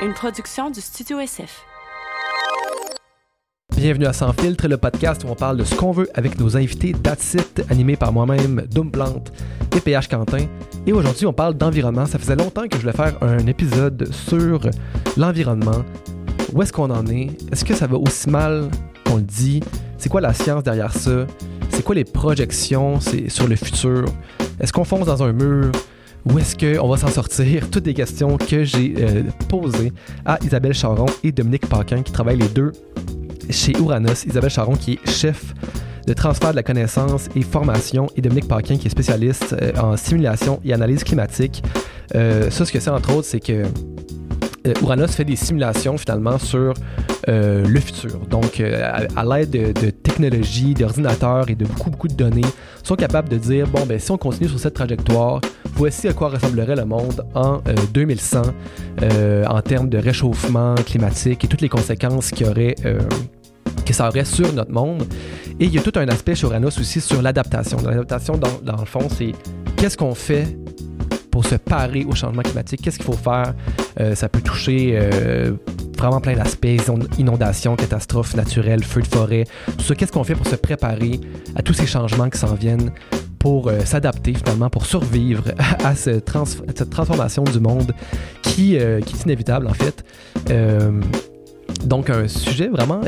une production du Studio SF. Bienvenue à Sans Filtre, le podcast où on parle de ce qu'on veut avec nos invités That's It, animé par moi-même, Doom Plante et PH Quentin. Et aujourd'hui, on parle d'environnement. Ça faisait longtemps que je voulais faire un épisode sur l'environnement. Où est-ce qu'on en est? Est-ce que ça va aussi mal qu'on le dit? C'est quoi la science derrière ça? C'est quoi les projections? Sur le futur? Est-ce qu'on fonce dans un mur? Où est-ce qu'on va s'en sortir? Toutes des questions que j'ai euh, posées à Isabelle Charon et Dominique Paquin qui travaillent les deux chez Uranus. Isabelle Charon qui est chef de transfert de la connaissance et formation et Dominique Paquin qui est spécialiste euh, en simulation et analyse climatique. Euh, ça, ce que c'est entre autres, c'est que Uranus fait des simulations finalement sur le futur. Donc, à, l'aide de, technologies, d'ordinateurs et de beaucoup, beaucoup de données, sont capables de dire, bon, ben, si on continue sur cette trajectoire, voici à quoi ressemblerait le monde en 2100 euh, euh, en termes de réchauffement climatique et toutes les conséquences qu'il aurait, euh, que ça aurait sur notre monde. Et il y a tout un aspect chez Uranus aussi sur l'adaptation. L'adaptation, dans, le fond, c'est qu'est-ce qu'on fait pour se parer au changement climatique, qu'est-ce qu'il faut faire? ça peut toucher vraiment plein d'aspects, inondations, catastrophes naturelles, feux de forêt, tout. Qu'est-ce qu'on fait pour se préparer à tous ces changements qui s'en viennent pour euh, s'adapter finalement, pour survivre à, cette transformation du monde qui, euh, qui, est inévitable en fait? Euh, donc un sujet vraiment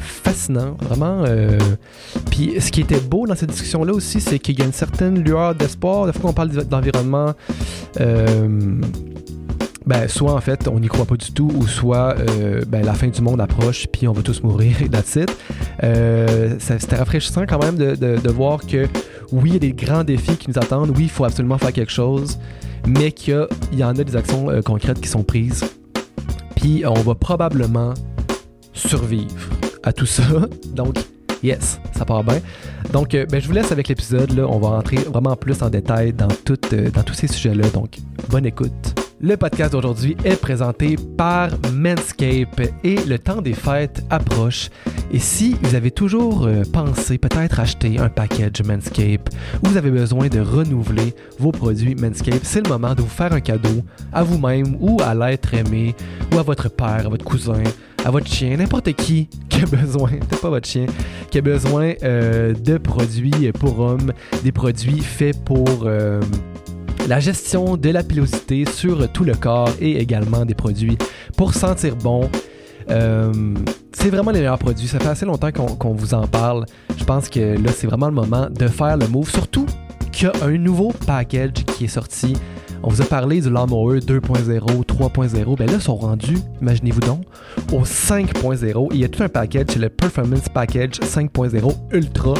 fascinant, vraiment. Puis ce qui était beau dans cette discussion-là aussi, c'est qu'il y a une certaine lueur d'espoir. Des fois qu'on parle d'environnement, ben, soit en fait on n'y croit pas du tout, ou soit ben, la fin du monde approche, puis on va tous mourir, et that's it. C'était rafraîchissant quand même de, de, voir que oui, il y a des grands défis qui nous attendent. Oui, il faut absolument faire quelque chose. Mais qu'il y, en a des actions euh, concrètes qui sont prises. Puis on va probablement survivre à tout ça. Donc, yes, ça part bien. Donc, euh, ben, je vous laisse avec l'épisode. On va entrer vraiment plus en détail dans, euh, dans tous ces sujets-là. Donc, bonne écoute. Le podcast d'aujourd'hui est présenté par Manscape et le temps des fêtes approche. Et si vous avez toujours euh, pensé peut-être acheter un package Manscape ou vous avez besoin de renouveler vos produits Manscape, c'est le moment de vous faire un cadeau à vous-même ou à l'être aimé ou à votre père, à votre cousin, à votre chien, n'importe qui qui a besoin, peut pas votre chien, qui a besoin euh, de produits pour hommes, des produits faits pour... Euh, la gestion de la pilosité sur tout le corps et également des produits pour sentir bon. Euh, c'est vraiment les meilleurs produits. Ça fait assez longtemps qu'on vous en parle. Je pense que là, c'est vraiment le moment de faire le move. Surtout qu'il y a un nouveau package qui est sorti. On vous a parlé du Lawnmower 2.0, 3.0. Ben là, ils sont rendus, imaginez-vous donc, au 5.0. Il y a tout un package, c'est le Performance Package 5.0 Ultra.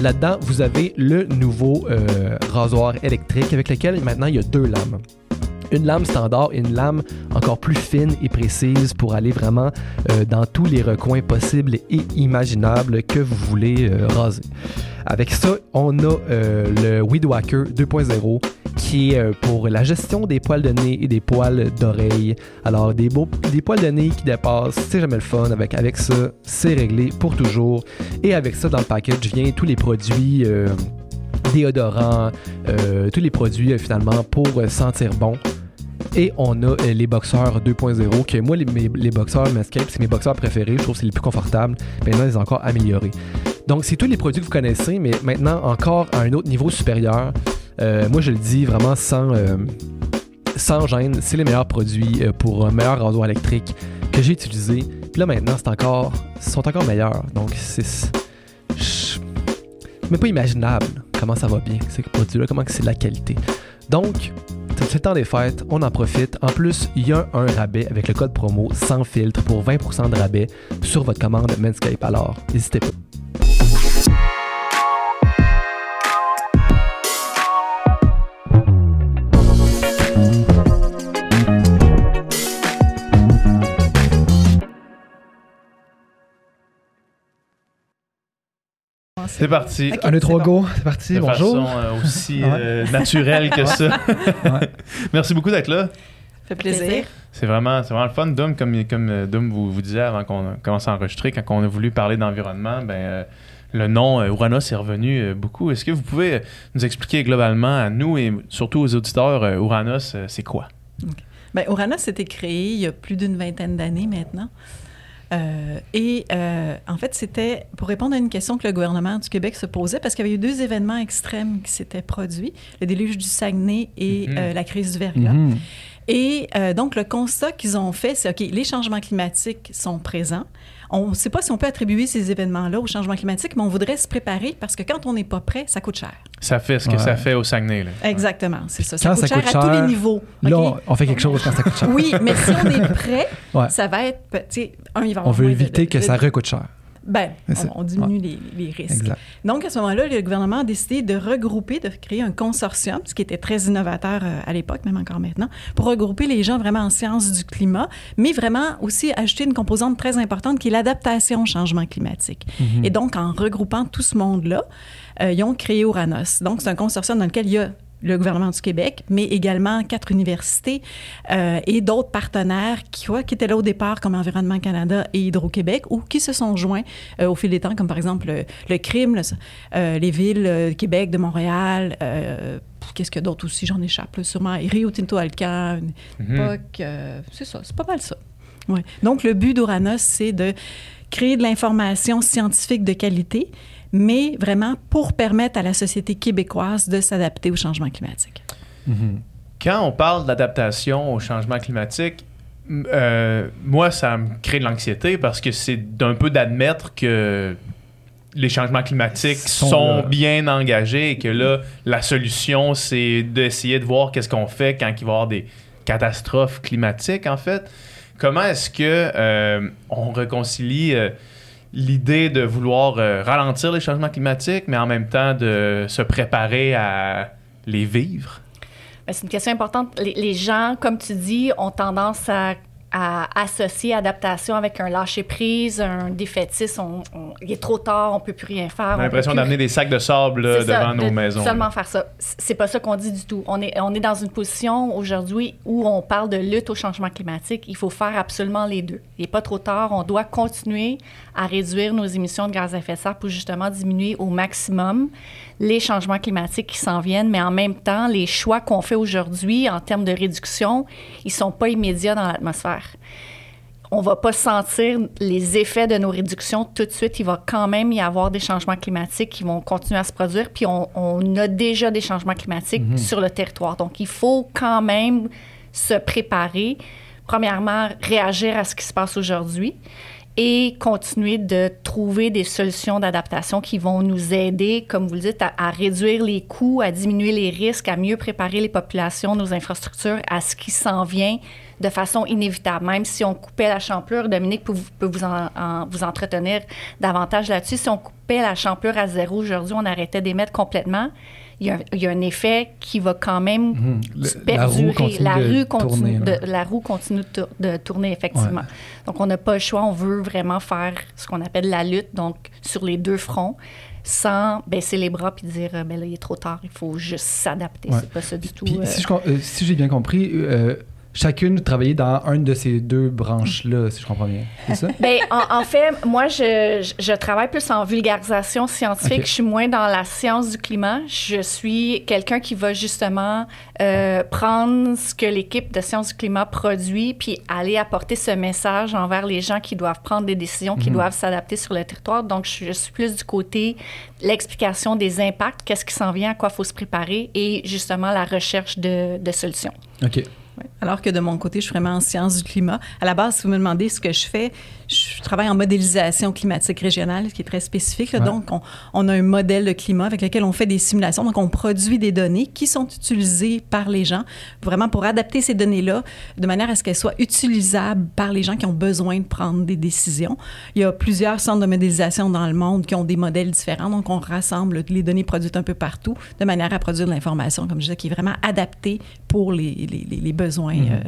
Là-dedans, vous avez le nouveau euh, rasoir électrique avec lequel maintenant il y a deux lames une lame standard et une lame encore plus fine et précise pour aller vraiment euh, dans tous les recoins possibles et imaginables que vous voulez euh, raser. Avec ça, on a le Weed Whacker 2.0 qui est euh, pour la gestion des poils de nez et des poils d'oreille. Alors, des, des poils de nez qui dépassent, c'est jamais le fun. Avec, ça, c'est réglé pour toujours. Et avec ça, dans le package, vient tous les produits euh, déodorants, euh, tous les produits finalement pour sentir bon. Et on a les boxeurs 2.0, que moi, les, boxeurs Mascape, c'est mes boxeurs préférés. Je trouve que c'est les plus confortables. Maintenant, ils sont encore améliorés. Donc, c'est tous les produits que vous connaissez, mais maintenant encore à un autre niveau supérieur. Euh, moi, je le dis vraiment sans, euh, sans gêne, c'est les meilleurs produits euh, pour un meilleur rasoir électrique que j'ai utilisé. Puis là, maintenant, c'est encore, sont encore meilleurs. Donc, c'est. Mais pas imaginable comment ça va bien, ces produits-là, comment c'est de la qualité. Donc, c'est temps des fêtes, on en profite. En plus, il y a un rabais avec le code promo sans filtre pour 20% de rabais sur votre commande Manscape. Alors, n'hésitez pas. C'est parti. un, deux, trois, go. C'est parti. De Bonjour. façon euh, aussi euh, naturelle que ça. Merci beaucoup d'être là. Ça fait plaisir. C'est vraiment, vraiment le fun. Dom, comme, comme euh, Dom vous, vous disait avant qu'on commence à enregistrer, quand on a voulu parler d'environnement, ben, le nom Uranus est revenu beaucoup. Est-ce que vous pouvez nous expliquer globalement à nous et surtout aux auditeurs, Uranus, c'est quoi? Bien, Oranos s'était créé il y a plus d'une vingtaine d'années maintenant. Euh, et euh, en fait, c'était pour répondre à une question que le gouvernement du Québec se posait, parce qu'il y avait eu deux événements extrêmes qui s'étaient produits, le déluge du Saguenay et Mhm. euh, la crise du verglas. Mhm. Et donc, le constat qu'ils ont fait, c'est, OK, les changements climatiques sont présents. On ne sait pas si on peut attribuer ces événements-là au changement climatique, mais on voudrait se préparer parce que quand on n'est pas prêt, ça coûte cher. Ça fait ce que Ouais. ça fait au Saguenay. Là. Exactement, c'est ça. Ça coûte, ça cher coûte à tous cher, les niveaux. Là, on, on fait quelque chose quand ça coûte cher. Oui, mais si on est prêt, Ouais. ça va être. tu sais, un, il va On veut de- éviter de- que de- ça recoûte cher. Ben, on, on diminue les, les risques. Exact. Donc, à ce moment-là, le gouvernement a décidé de regrouper, de créer un consortium, ce qui était très innovateur euh, à l'époque, même encore maintenant, pour regrouper les gens vraiment en sciences du climat, mais vraiment aussi ajouter une composante très importante qui est l'adaptation au changement climatique. Mhm. Et donc, en regroupant tout ce monde-là, euh, ils ont créé Oranos. Donc, c'est un consortium dans lequel il y a le gouvernement du Québec, mais également quatre universités euh, et d'autres partenaires qui, quoi, qui étaient là au départ, comme Environnement Canada et Hydro-Québec, ou qui se sont joints euh, au fil des temps, comme par exemple le, le crime, le- euh, les villes euh, Québec, de Montréal, euh, qu'est-ce qu'il y a d'autre aussi, j'en échappe, là, sûrement, et Rio Tinto Alcan, époque, euh, c'est ça, c'est pas mal ça. Ouais. Donc, le but d'Ouranos, c'est de créer de l'information scientifique de qualité, mais vraiment pour permettre à la société québécoise de s'adapter au changement climatique. Mhm. Quand on parle d'adaptation au changement climatique, euh, moi, ça me crée de l'anxiété parce que c'est d'un peu d'admettre que les changements climatiques Sont bien engagés et que là, la solution, c'est d'essayer de voir qu'est-ce qu'on fait quand il va y avoir des catastrophes climatiques, en fait. Comment est-ce que euh, on réconcilie euh, l'idée de vouloir euh, ralentir les changements climatiques, mais en même temps de se préparer à les vivre? Ben, C'est une question importante. Les, les gens, comme tu dis, ont tendance à, à associer adaptation avec un lâcher-prise, un défaitisme. On- on- il est trop tard, on peut plus rien faire. On a l'impression d'amener des sacs de sable là, C'est ça, devant de nos maisons. Seulement là. faire ça. C'est pas ça qu'on dit du tout. On est, on est dans une position aujourd'hui où on parle de lutte au changement climatique. Il faut faire absolument les deux. Il n'est pas trop tard. On doit continuer à réduire nos émissions de gaz à effet de serre pour justement diminuer au maximum les changements climatiques qui s'en viennent. Mais en même temps, les choix qu'on fait aujourd'hui en termes de réduction, ils sont pas immédiats dans l'atmosphère on va pas sentir les effets de nos réductions tout de suite. Il va quand même y avoir des changements climatiques qui vont continuer à se produire. Puis on, on a déjà des changements climatiques sur le territoire. Donc il faut quand même se préparer. Premièrement, réagir à ce qui se passe aujourd'hui et continuer de trouver des solutions d'adaptation qui vont nous aider, comme vous le dites, à, à réduire les coûts, à diminuer les risques, à mieux préparer les populations, nos infrastructures à ce qui s'en vient de façon inévitable. Même si on coupait la champlure, Dominique peut vous, peut vous, en- en- vous entretenir davantage là-dessus. Si on coupait la champlure à zéro aujourd'hui, on arrêtait d'émettre complètement. Il y, a, un- il y a un effet qui va quand même Mhm. Le- perdurer. la roue continue de rue tourner, de- la roue continue de, tour- de tourner, effectivement. Donc, on n'a pas le choix. On veut vraiment faire ce qu'on appelle la lutte, donc sur les deux fronts, sans baisser les bras puis dire, euh, ben là, il est trop tard, il faut juste s'adapter. Ouais. C'est pas ça du tout. Puis, euh, si euh, si j'ai bien compris, euh, chacune travaillait dans une de ces deux branches-là, si je comprends bien. C'est ça? Ben, en, en fait, moi, je, je- je travaille plus en vulgarisation scientifique. Je suis moins dans la science du climat. Je suis quelqu'un qui va justement euh, prendre ce que l'équipe de sciences du climat produit, puis aller apporter ce message envers les gens qui doivent prendre des décisions, qui Mhm. doivent s'adapter sur le territoire. Donc, je, je suis plus du côté l'explication des impacts, qu'est-ce qui s'en vient, à quoi il faut se préparer, et justement la recherche de, de solutions. OK. Alors que de mon côté, je suis vraiment en sciences du climat. À la base, si vous me demandez ce que je fais, je travaille en modélisation climatique régionale, ce qui est très spécifique. là. Ouais. Donc, on, on a un modèle de climat avec lequel on fait des simulations. Donc, on produit des données qui sont utilisées par les gens, vraiment pour adapter ces données-là de manière à ce qu'elles soient utilisables par les gens qui ont besoin de prendre des décisions. Il y a plusieurs centres de modélisation dans le monde qui ont des modèles différents. Donc, on rassemble les données produites un peu partout de manière à produire de l'information, comme je disais, qui est vraiment adaptée pour les, les- les- les besoins Mhm.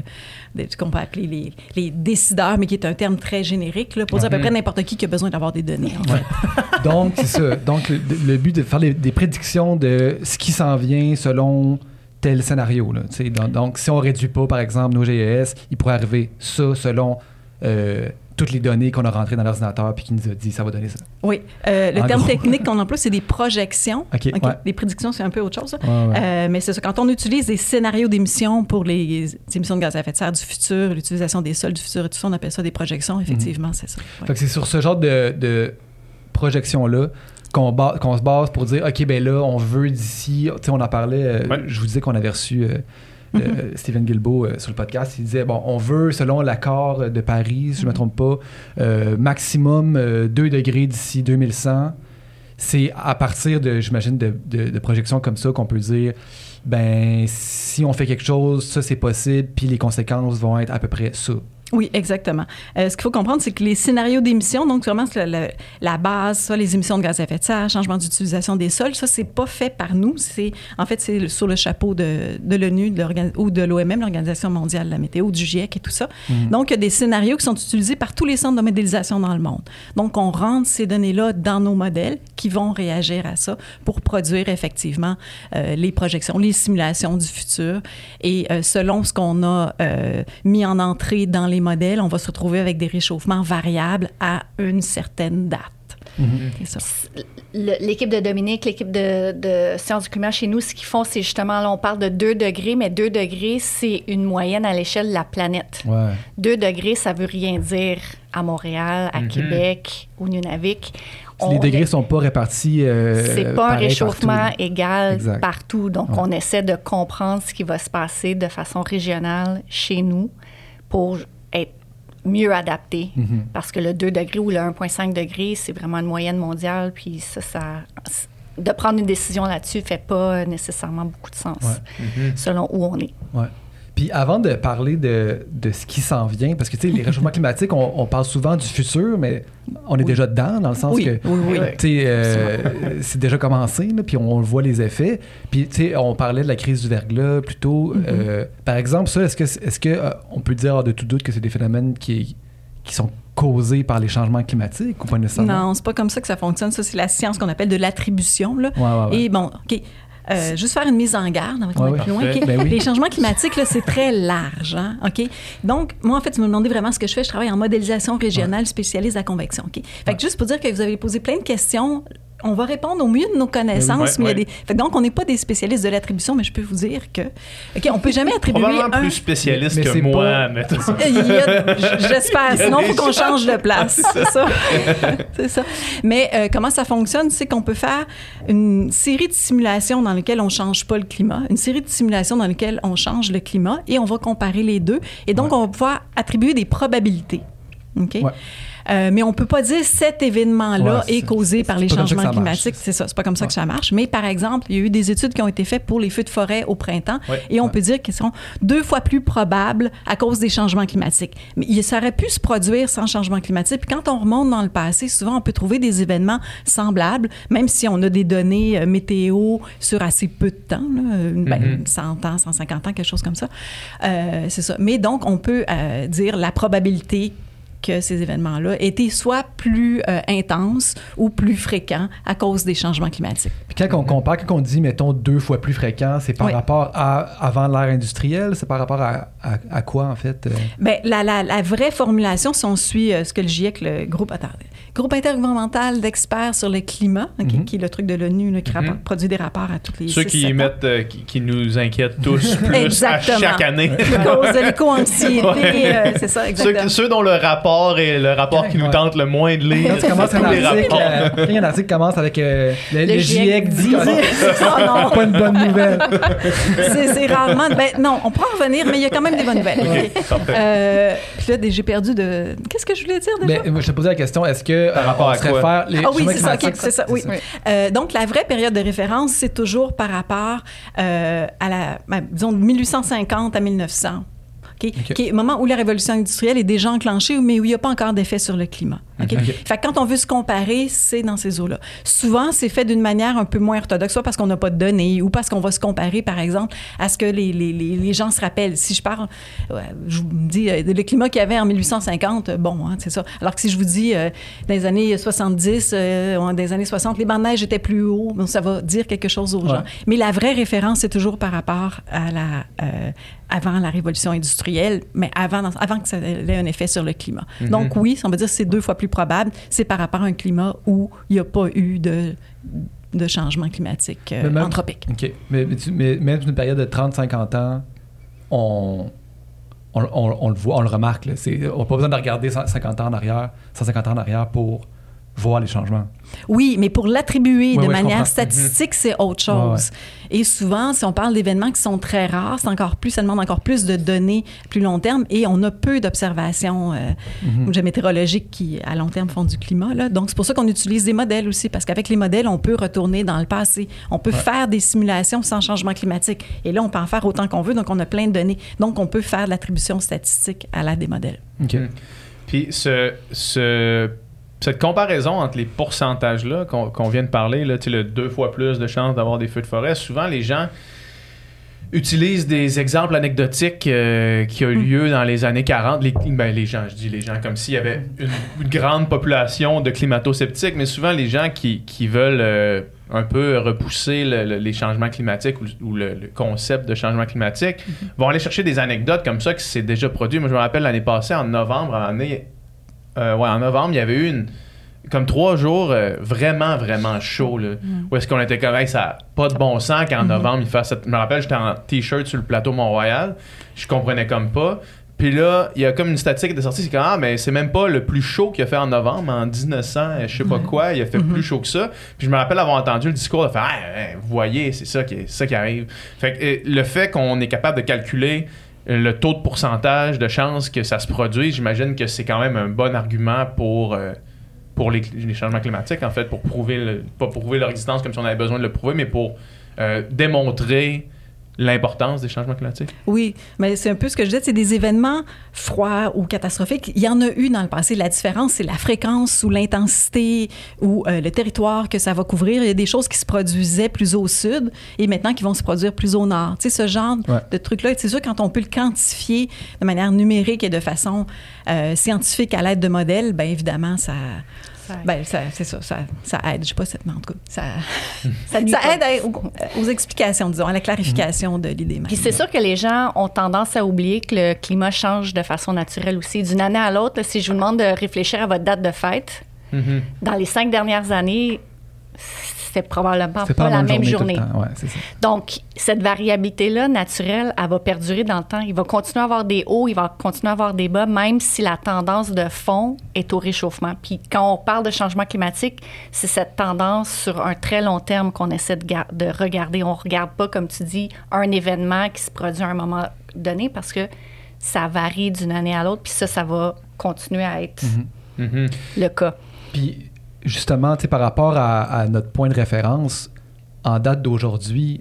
euh, qu'on peut appeler les, les décideurs, mais qui est un terme très générique là, pour dire à peu Mhm. près n'importe qui qui a besoin d'avoir des données. en fait. Ouais. Donc, c'est ça. Donc, le, le but de faire les- des prédictions de ce qui s'en vient selon tel scénario. Là, donc, donc, si on réduit pas, par exemple, nos GES, il pourrait arriver ça selon euh, toutes les données qu'on a rentrées dans l'ordinateur puis qui nous a dit ça va donner ça. Oui. Euh, le En terme gros. technique qu'on emploie, c'est des projections. OK, ouais. Les prédictions, c'est un peu autre chose. là. Ouais, ouais. Euh, mais c'est ça. Quand on utilise des scénarios d'émissions pour les émissions de gaz à effet de serre du futur, l'utilisation des sols du futur et tout ça, on appelle ça des projections. Effectivement, c'est ça. Ouais. Fait que c'est sur ce genre de, de projection-là qu'on qu'on se base pour dire, OK, ben là, on veut d'ici... Tu sais, on en parlait, euh, Ouais. je vous disais qu'on avait reçu euh, euh, Stephen Guilbeault euh, sur le podcast. Il disait, bon, on veut, selon l'accord de Paris, si je ne me trompe pas, euh, maximum euh, 2 degrés d'ici 2100. C'est à partir de, j'imagine, de, de- de projections comme ça qu'on peut dire, ben, si on fait quelque chose, ça, c'est possible, puis les conséquences vont être à peu près ça. Oui, exactement. Euh, ce qu'il faut comprendre, c'est que les scénarios d'émissions, donc vraiment la base, ça, les émissions de gaz à effet de serre, changement d'utilisation des sols, ça c'est pas fait par nous. C'est en fait c'est sur le chapeau de, de l'ONU ou de l'OMM, l'Organisation mondiale de la météo, du GIEC et tout ça. Donc il y a des scénarios qui sont utilisés par tous les centres de modélisation dans le monde. Donc on rentre ces données-là dans nos modèles qui vont réagir à ça pour produire effectivement euh, les projections, les simulations du futur. Et euh, selon ce qu'on a euh, mis en entrée dans les modèles, on va se retrouver avec des réchauffements variables à une certaine date. Le- L'équipe de Dominique, l'équipe de, de sciences du climat chez nous, ce qu'ils font, c'est justement, là, on parle de 2 degrés, mais 2 degrés, c'est une moyenne à l'échelle de la planète. Ouais. 2 degrés, ça veut rien dire à Montréal, à Mhm. Québec, au Nunavik. Les degrés sont pas répartis. euh, c'est pas un réchauffement partout. égal Exact. partout. Donc, Ouais. on essaie de comprendre ce qui va se passer de façon régionale chez nous pour être mieux adapté. Mhm. Parce que le 2 degrés ou le 1,5 degrés, c'est vraiment une moyenne mondiale. Puis ça, ça de prendre une décision là-dessus fait pas nécessairement beaucoup de sens Ouais. Mhm. selon où on est. Ouais. Puis avant de parler de, de ce qui s'en vient, parce que tu sais, les réchauffements climatiques, on, on parle souvent du futur, mais on est déjà dedans, dans le sens Oui, que oui, oui. tu sais, euh, c'est déjà commencé, là, puis on voit les effets. Puis tu sais, on parlait de la crise du verglas plus tôt. Mm-hmm. Euh, par exemple, ça, est-ce que est-ce que euh, on peut dire hors de tout doute que c'est des phénomènes qui qui sont causés par les changements climatiques ou pas nécessairement? Non, c'est pas comme ça que ça fonctionne. Ça, c'est la science qu'on appelle de l'attribution. là. Ouais, ouais, ouais. Et bon, OK. Euh, juste faire une mise en garde avant qu'on Ouais, plus loin. Ben oui. Les changements climatiques, là, c'est très large. Hein? OK? Donc, moi, en fait, tu me demandais vraiment ce que je fais. Je travaille en modélisation régionale spécialiste à convection. OK? Fait que juste pour dire que vous avez posé plein de questions, on va répondre au mieux de nos connaissances. Ouais, mais il y a ouais. des... fait que donc, on n'est pas des spécialistes de l'attribution, mais je peux vous dire que... OK, on peut jamais attribuer Probablement un... plus spécialiste Mais que c'est moi, pas- mettons. Il y a- J'espère. Sinon, il faut qu'on change de place. C'est ça. C'est ça. Mais euh, comment ça fonctionne, c'est qu'on peut faire une série de simulations dans lesquelles on change pas le climat, une série de simulations dans lesquelles on change le climat et on va comparer les deux. Et donc, Ouais. on va pouvoir attribuer des probabilités. OK? Ouais. Euh, mais on peut pas dire cet événement-là Ouais, est causé par les changements climatiques. C'est ça, c'est pas comme ça que ça marche. Mais par exemple, il y a eu des études qui ont été faites pour les feux de forêt au printemps Ouais. et on peut dire qu'ils sont deux fois plus probables à cause des changements climatiques. Mais ça aurait pu se produire sans changement climatique. Puis quand on remonte dans le passé, souvent on peut trouver des événements semblables, même si on a des données euh, météo sur assez peu de temps, là, euh, ben, Mhm. 100 ans, 150 ans, quelque chose comme ça. Euh, c'est ça. Mais donc, on peut dire la probabilité que ces événements-là étaient soit plus euh, intenses ou plus fréquents à cause des changements climatiques. Puis quand on compare, quand on dit, mettons, deux fois plus fréquent, c'est par Oui. rapport à avant l'ère industrielle, c'est par rapport à, à, à quoi, en fait? euh? Bien, la, la, la vraie formulation, si on suit euh, ce que le GIEC, le groupe, attendez, groupe intergouvernemental d'experts sur le climat, Mhm. qui est le truc de l'ONU, rapporte- produit des rapports à toutes les Ceux six, qui sept ans. mettent, euh, qui, qui nous inquiètent tous plus à chaque année. à cause de l'éco-anxiété, Ouais. euh, c'est ça, Ceux, exactement. ceux dont le rapport est le rapport qui nous tente le moins de lire. Quand tu commences un article, euh, quand il y a un article qui commence avec euh, le, Le GIEC dit. Oh pas une bonne nouvelle. c'est rarement. Ben, non, on pourra en revenir, mais il y a quand même des bonnes nouvelles. Euh, puis là, j'ai perdu de. Qu'est-ce que je voulais dire déjà? Mais moi, je te posais la question, est-ce que Par rapport on à quoi? les Ah oui, c'est ça, ok, climatiques, c'est ça, oui. Donc, la vraie période de référence, c'est toujours par rapport à la, ben, disons, de 1850 à 1900. Ok, Ok. Qui est le moment où la révolution industrielle est déjà enclenchée, mais où il n'y a pas encore d'effet sur le climat. Fait que quand on veut se comparer, c'est dans ces eaux-là. Souvent, c'est fait d'une manière un peu moins orthodoxe, soit parce qu'on n'a pas de données ou parce qu'on va se comparer, par exemple, à ce que les, les, les, les gens se rappellent. Si je parle, ouais, je vous dis, euh, le climat qu'il y avait en 1850, euh, bon, hein, c'est ça. Alors que si je vous dis, euh, dans les années 70, euh, dans les années 60, les bancs de neige étaient plus hauts, ça va dire quelque chose aux Ouais. gens. Mais la vraie référence, c'est toujours par rapport à la, euh, avant la révolution industrielle, mais avant, avant que ça ait un effet sur le climat. Donc oui, on va dire que c'est deux fois plus probable, c'est par rapport à un climat où il n'y a pas eu de, de changement climatique euh, Mais même- anthropique. OK. Mais, mais, tu- mais même sur une période de 30-50 ans, on, on, on- on le voit, on le remarque. là. On n'a pas besoin de regarder 50 ans en arrière, 150 ans en arrière pour voir les changements. Oui, mais pour l'attribuer de manière comprends. statistique, c'est autre chose. Et souvent, si on parle d'événements qui sont très rares, c'est encore plus, ça demande encore plus de données plus long terme et on a peu d'observations euh, Mhm. météorologiques qui, à long terme, font du climat. Là. Donc, c'est pour ça qu'on utilise des modèles aussi, parce qu'avec les modèles, on peut retourner dans le passé. On peut faire des simulations sans changement climatique. Et là, on peut en faire autant qu'on veut, donc on a plein de données. Donc, on peut faire de l'attribution statistique à l'aide des modèles. OK. Puis ce, ce- cette comparaison entre les pourcentages-là qu'on qu'on vient de parler, là, le deux fois plus de chances d'avoir des feux de forêt, souvent les gens utilisent des exemples anecdotiques euh, qui ont eu lieu dans les années 40. Les, ben, les gens, je dis les gens, comme s'il y avait une, une grande population de climato-sceptiques, mais souvent les gens qui, qui veulent euh, un peu repousser le- le- les changements climatiques ou, ou le, le concept de changement climatique vont aller chercher des anecdotes comme ça qui s'est déjà produit. Moi, je me rappelle l'année passée, en novembre, en, année, euh, ouais, en novembre, il y avait eu une comme trois jours euh, vraiment, vraiment chaud. Là, Où est-ce qu'on était comme, Hey, ça n'a pas de bon sens qu'en novembre, il fasse cette... Je me rappelle, j'étais en T-shirt sur le plateau Mont-Royal. Je comprenais comme pas. Puis là, il y a comme une statistique qui était sortie, c'est comme, ah, mais c'est même pas le plus chaud qu'il a fait en novembre, en 1900, euh, je sais pas quoi, il a fait plus chaud que ça. Puis je me rappelle avoir entendu le discours de faire, hein, vous voyez, c'est ça, qui, c'est ça qui arrive. Fait que le fait qu'on est capable de calculer le taux de pourcentage de chances que ça se produise, j'imagine que c'est quand même un bon argument pour, euh, les, changements climatiques, en fait, pour prouver, pas prouver leur existence comme si on avait besoin de le prouver, mais pour euh, démontrer l'importance des changements climatiques? Oui, mais c'est un peu ce que je disais, c'est des événements froids ou catastrophiques. Il y en a eu dans le passé. La différence, c'est la fréquence ou l'intensité ou euh, le territoire que ça va couvrir. Il y a des choses qui se produisaient plus au sud et maintenant qui vont se produire plus au nord. Tu sais, ce genre Ouais. de truc-là, c'est sûr, quand on peut le quantifier de manière numérique et de façon euh, scientifique à l'aide de modèles, bien évidemment, ça... Ça aide. Ben, ça, c'est ça, ça, ça aide. Je sais pas cette mais en tout cas, ça, Ça aide à- aux, aux explications, disons, à la clarification de l'idée même. Puis c'est sûr que les gens ont tendance à oublier que le climat change de façon naturelle aussi. D'une année à l'autre, si je vous demande de réfléchir à votre date de fête, dans les cinq dernières années, c'était probablement C'est pas, la même journée. temps. Ouais, c'est ça. Donc, cette variabilité-là naturelle, elle va perdurer dans le temps. Il va continuer à avoir des hauts, il va continuer à avoir des bas, même si la tendance de fond est au réchauffement. Puis quand on parle de changement climatique, c'est cette tendance sur un très long terme qu'on essaie de, gar- de regarder. On regarde pas, comme tu dis, un événement qui se produit à un moment donné parce que ça varie d'une année à l'autre. Puis ça, ça va continuer à être Mhm. le cas. Puis justement, par rapport à, à notre point de référence, en date d'aujourd'hui,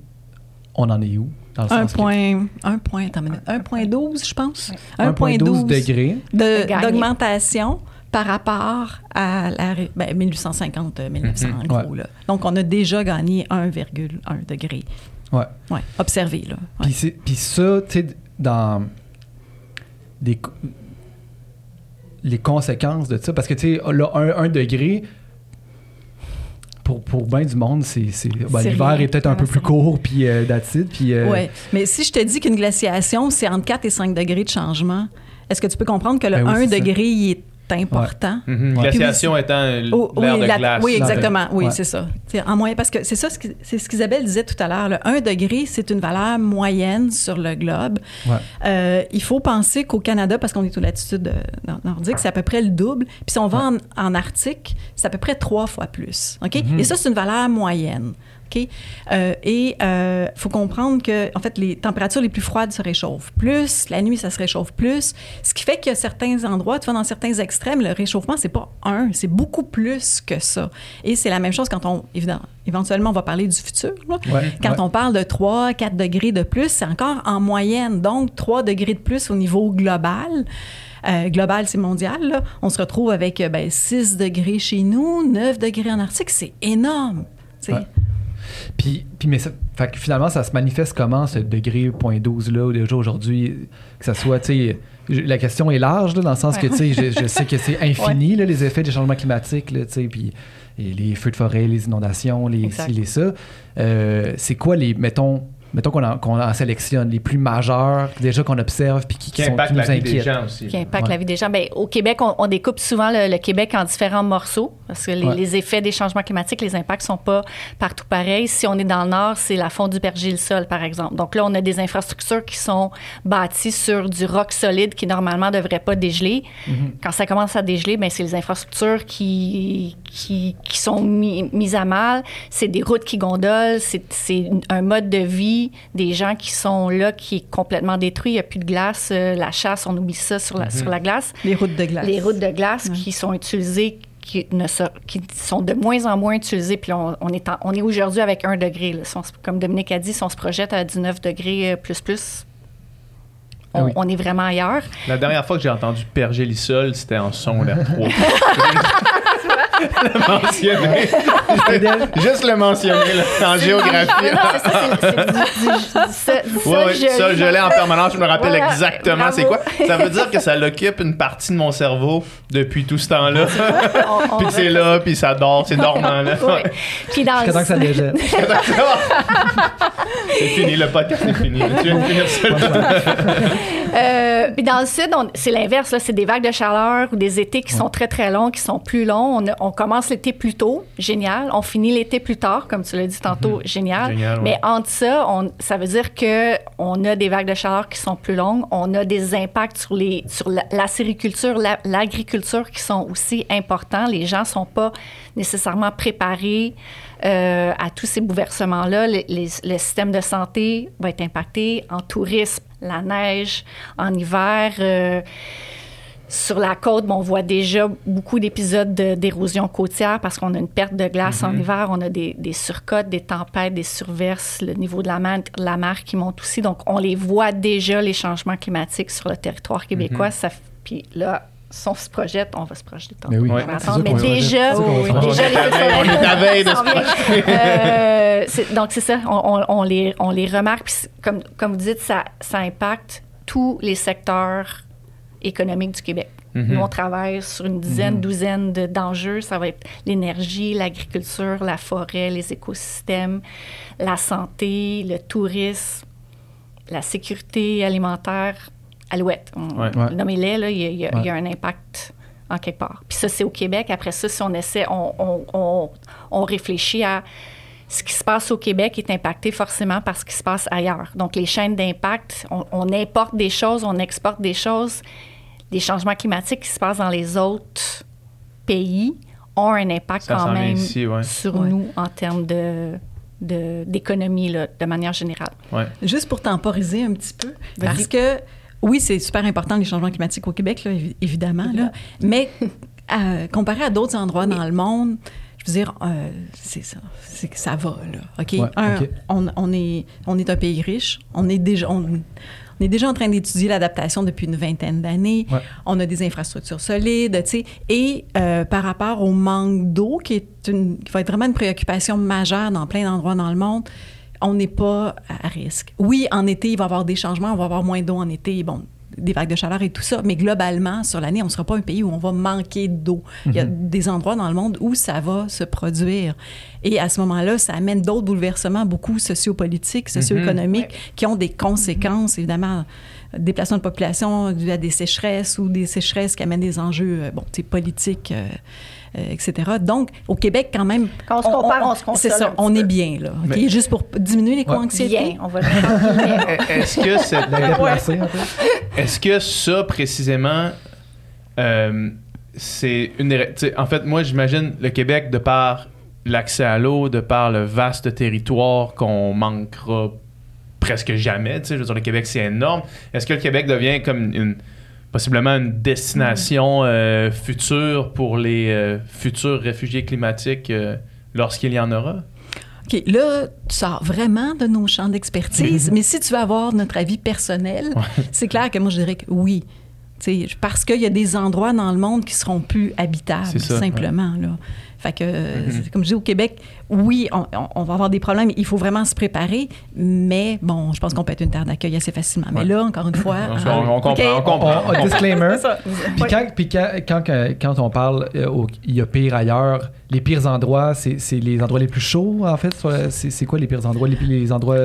on en est où? Dans le Un sens que- point, un point, attends une minute, 1.12, je pense? 1,12 degrés. De d'augmentation par rapport à la, ré- ben, 1850-1900, en gros. Ouais. Là. Donc, on a déjà gagné 1,1 degré. Ouais. Ouais, observé, là. Ouais. Puis, ça, tu sais, dans des, les conséquences de ça, parce que, tu sais, là, un, un degré, pour, pour bien du monde, c'est... ben, L'hiver est peut-être un peu plus court, puis euh, puis... euh, Ouais. Mais si je te dis qu'une glaciation, c'est entre 4 et 5 degrés de changement, est-ce que tu peux comprendre que le Ben oui, 1 c'est ça. degré, il est important? Ouais. Glaciation étant Oh, l'air oui, de la- glace. oui, exactement. Oui, Ouais. c'est ça. C'est en moyenne, parce que c'est ça, ce que- c'est ce qu'Isabelle disait tout à l'heure. Le 1 degré, c'est une valeur moyenne sur le globe. Ouais. Euh, il faut penser qu'au Canada, parce qu'on est aux latitudes euh, nor- nordiques, c'est à peu près le double. Puis si on va en, en Arctique, c'est à peu près trois fois plus. OK? Mhm. Et ça, c'est une valeur moyenne. Euh, et il faut comprendre que, en fait, les températures les plus froides se réchauffent plus, la nuit, ça se réchauffe plus, ce qui fait a certains endroits, tu vois, dans certains extrêmes, le réchauffement, c'est pas un, c'est beaucoup plus que ça. Et c'est la même chose quand on, évidemment, éventuellement, on va parler du futur. là. Ouais, Quand ouais. on parle de 3, 4 degrés de plus, c'est encore en moyenne. Donc, 3 degrés de plus au niveau global. Euh, global, c'est mondial. là. On se retrouve avec euh, ben, 6 degrés chez nous, 9 degrés en Arctique. C'est énorme. Ouais. Puis, puis mais ça, fait que finalement, ça se manifeste comment, ce degré point 12 là, déjà aujourd'hui, que ça soit, tu la question est large, là, dans le sens que, tu sais, je, je sais que c'est infini, là, les effets des changements climatiques, tu sais, puis et les feux de forêt, les inondations, les Exact. ci, les ça. Euh, c'est quoi les, mettons, mettons qu'on en, sélectionne, les plus majeurs, déjà qu'on observe, puis qui, qui Qui sont, impacte qui la nous vie des inquiètent? gens aussi. qui impacte Ouais. la vie des gens. Bien, au Québec, on, on découpe souvent le, le Québec en différents morceaux parce que les, Ouais. les effets des changements climatiques, les impacts sont pas partout pareils. Si on est dans le nord, c'est la fonte du pergile sol, par exemple. Donc là, on a des infrastructures qui sont bâties sur du roc solide qui normalement devrait pas dégeler. Mm-hmm. Quand ça commence à dégeler, ben c'est les infrastructures qui, qui, qui sont mis- mises à mal. C'est des routes qui gondolent. C'est un mode de vie des gens qui sont là qui est complètement détruit. Il n'y a plus de glace. Euh, la chasse, on oublie ça sur la, sur la glace. Les routes de glace. Les routes de glace qui sont utilisées qui, ne qui sont de moins en moins utilisées. Puis on, on est, en- on est aujourd'hui avec un degré. là. Si on se- comme Dominique a dit, si on se projette à 19 degrés euh, plus plus, on, Ah oui. on est vraiment ailleurs. La dernière fois que j'ai entendu pergélisol, c'était en son l'air 3. Le mentionner. Juste le mentionner là, en géographie. Non, c'est ça, c'est- du, Ouais, ça, je l'ai en permanence, je me rappelle Voilà, exactement bravo. c'est quoi. Ça veut dire que ça l'occupe une partie de mon cerveau depuis tout ce temps-là. On- on puis que c'est là, puis ça dort, c'est dormant là. Ouais. Puis dans Jusqu'à temps que ça dégèle. c'est fini, le podcast est fini. Tu viens de finir ça. là. Euh, puis dans le sud, on- c'est l'inverse. là. C'est des vagues de chaleur ou des étés qui sont très, très longs, qui sont plus longs. On, a- on commence l'été plus tôt, génial. On finit l'été plus tard, comme tu l'as dit tantôt, génial. Génial, ouais. Mais entre ça, on- ça veut dire que on a des vagues de chaleur qui sont plus longues. On a des impacts sur, les, sur la, la sériculture, la- l'agriculture qui sont aussi importants. Les gens sont pas nécessairement préparés euh, à tous ces bouleversements-là. Le système de santé va être impacté en tourisme, la neige, en hiver. euh, sur la côte, bon, on voit déjà beaucoup d'épisodes de- d'érosion côtière parce qu'on a une perte de glace en hiver, on a des, des surcotes, des tempêtes, des surverses, le niveau de la mer, la mer qui monte aussi. Donc, on les voit déjà, les changements climatiques sur le territoire québécois. Ça f- Puis là, si on se projette, on va se projeter tantôt. Mais oui. on Ouais. Mais déjà, projette. déjà, les On est à veille- de se. Euh, donc, c'est ça, on, on- on les, on les remarque. Puis, comme vous dites, ça, ça impacte tous les secteurs économiques du Québec. Mhm. Nous, on travaille sur une dizaine, douzaine de- d'enjeux. Ça va être l'énergie, l'agriculture, la forêt, les écosystèmes, la santé, le tourisme, la sécurité alimentaire. Alouette, Ouais. Ouais. nommez-les, là, il y, a- il y a- il y a Ouais. un impact en quelque part. Puis ça, c'est au Québec. Après ça, si on essaie, on, on- on- on réfléchit à ce qui se passe au Québec est impacté forcément par ce qui se passe ailleurs. Donc, les chaînes d'impact, on, on importe des choses, on exporte des choses. Les changements climatiques qui se passent dans les autres pays ont un impact Ça quand même ici, ouais. sur Ouais. nous en termes de de- d'économie là, de manière générale. Ouais. Juste pour temporiser un petit peu, parce que oui, c'est super important les changements climatiques au Québec, là, évidemment, là, mais euh, comparé à d'autres endroits dans le monde, je veux dire, euh, c'est ça, c'est que ça va là. Ok, Ouais, Un, ok. On, on est on est un pays riche, on est déjà on, on est déjà en train d'étudier l'adaptation depuis une vingtaine d'années. Ouais. On a des infrastructures solides, tu sais. Et euh, par rapport au manque d'eau, qui, est une, qui va être vraiment une préoccupation majeure dans plein d'endroits dans le monde, on n'est pas à risque. Oui, en été, il va y avoir des changements, on va avoir moins d'eau en été, bon, des vagues de chaleur et tout ça, mais globalement, sur l'année, on ne sera pas un pays où on va manquer d'eau. Il y a des endroits dans le monde où ça va se produire. Et à ce moment-là, ça amène d'autres bouleversements, beaucoup sociopolitiques, socio-économiques, qui ont des conséquences, évidemment, déplacement de population dû à des sécheresses ou des sécheresses qui amènent des enjeux, euh, bon, tu sais, politiques, euh, etc. Donc, au Québec, quand même... Quand on se compare, on se console C'est ça, on peu. est bien, là. Mais- Juste pour diminuer les co-anxiétés. Bien, on va le faire. Bien. Est-ce que peu. Est-ce que ça, précisément, euh, c'est une. En fait, moi, j'imagine le Québec, de par l'accès à l'eau, de par le vaste territoire qu'on manquera presque jamais. Tu sais, je veux dire, le Québec, c'est énorme. Est-ce que le Québec devient comme une possiblement une destination euh, future pour les euh, futurs réfugiés climatiques euh, lorsqu'il y en aura? OK, là, tu sors vraiment de nos champs d'expertise, mais si tu veux avoir notre avis personnel, c'est clair que moi, je dirais que oui. Tu sais, parce qu'il y a des endroits dans le monde qui seront plus habitables, ça, simplement. Là. Fait que, euh, comme je dis, au Québec, oui, on, on- on va avoir des problèmes. Il faut vraiment se préparer, mais bon, je pense qu'on peut être une terre d'accueil assez facilement. Mais là, encore une fois... On, hein, on comprend, OK, on comprend. On- disclaimer. Puis quand, puis quand, quand, que- quand on parle, euh, il y a pire ailleurs, les pires endroits, c'est les endroits les plus chauds, en fait? soit- C'est c'est quoi les pires endroits? Les, les endroits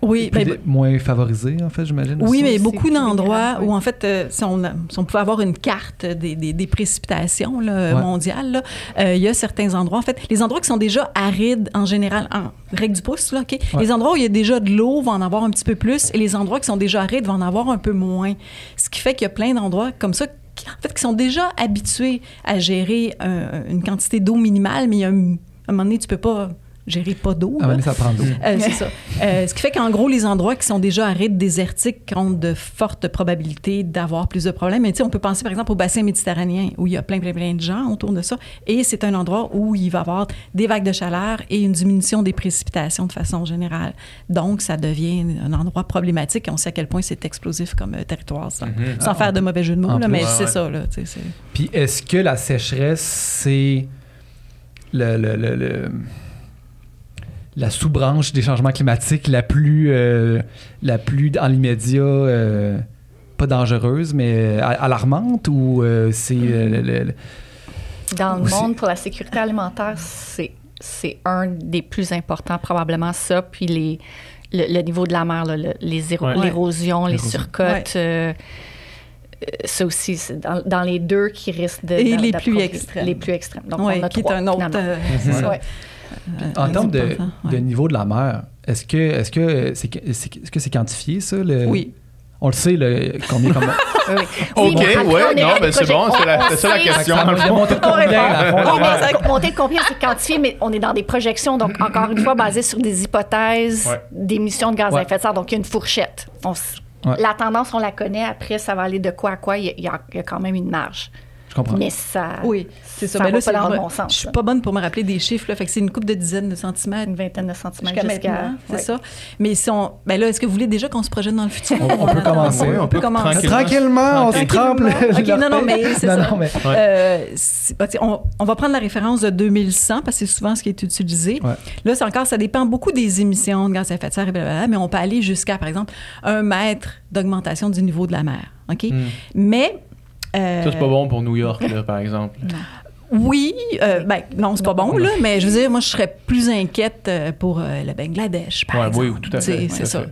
Oui, ben, moins favorisés, en fait, j'imagine? Oui, aussi? mais beaucoup d'endroits où, en fait, euh, si, on, si on pouvait avoir une carte des, des- des précipitations là, Ouais. mondiales, là, euh, il y a certains endroits, en fait, les endroits qui sont déjà arides en général, en règle du pouce, là? Ouais. Les endroits où il y a déjà de l'eau vont en avoir un petit peu plus et les endroits qui sont déjà arides vont en avoir un peu moins. Ce qui fait qu'il y a plein d'endroits comme ça qui, en fait, qui sont déjà habitués à gérer un- une quantité d'eau minimale, mais il y a un, à un moment donné, tu peux pas gérer pas d'eau. Donné, ça prend de l'eau. Euh, c'est ça. Euh, ce qui fait qu'en gros, les endroits qui sont déjà arides, désertiques, ont de fortes probabilités d'avoir plus de problèmes. Mais tu sais, on peut penser par exemple au bassin méditerranéen où il y a plein, plein, plein de gens autour de ça. Et c'est un endroit où il va y avoir des vagues de chaleur et une diminution des précipitations de façon générale. Donc, ça devient un endroit problématique. Et on sait à quel point c'est explosif comme euh, territoire, sans, Mhm. sans faire de mauvais jeu de mots. Là, plus. mais Ouais, c'est ouais. ça. Là, Puis est-ce que la sécheresse, c'est le, le- le- le- la sous-branche des changements climatiques la plus, euh, la plus en l'immédiat, euh, pas dangereuse, mais a- alarmante ou euh, c'est euh, le- le- le- Dans le monde, pour la sécurité alimentaire, c'est, c'est un des plus importants, probablement ça. Puis les, le, le niveau de la mer, là, le- les éro- Ouais. l'érosion, les surcotes. euh, euh, ça aussi, c'est dans, dans les deux qui risquent de. Et les plus extrêmes. Les plus extrêmes. Donc, Ouais, on a qui est trois, un autre. euh, ouais. en Euh, termes de, niveau de la mer, est-ce que est-ce que c'est c'est- est-ce que c'est quantifié ça le- Oui. On le sait le, combien comment Oui. Ok, Oui, mais ouais, on est non, des c'est bon, c'est on- ça la on question. va fond. monter de combien mais monter combien, c'est quantifié, mais on est dans des projections, donc encore une fois, basées sur des hypothèses d'émissions de gaz à effet de serre. Donc, il y a une fourchette. On La tendance, on la connaît. Après, ça va aller de quoi à quoi. Il y a quand même une marge. Je comprends. Mais ça. Oui, c'est ça. ça Ben là, pas dans le bon. sens, Je suis pas bonne pour me rappeler des chiffres, là. Fait que c'est une coupe de dizaines de centimètres Une vingtaine de centimètres jusqu'à. C'est ouais. ça. Mais si on. Ben là, est-ce que vous voulez déjà qu'on se projette dans le futur? On- on peut commencer. Oui, on peut commencer. tranquillement. Tranquillement, on se trempe. le- OK, non, non, mais c'est ça. non, mais- Euh, bah, on, on va prendre la référence de 2100 parce que c'est souvent ce qui est utilisé. Ouais. Là, c'est encore, ça dépend beaucoup des émissions de gaz à effet de serre, et blablabla, mais on peut aller jusqu'à, par exemple, un mètre d'augmentation du niveau de la mer. OK? Hmm. Mais. Euh, Ça, c'est pas bon pour New York, là, par exemple. Oui, euh, ben non, c'est pas bon, là, mais je veux dire, moi, je serais plus inquiète euh, pour euh, le Bangladesh, par Ouais, exemple. oui, tout à fait, C'est à ça.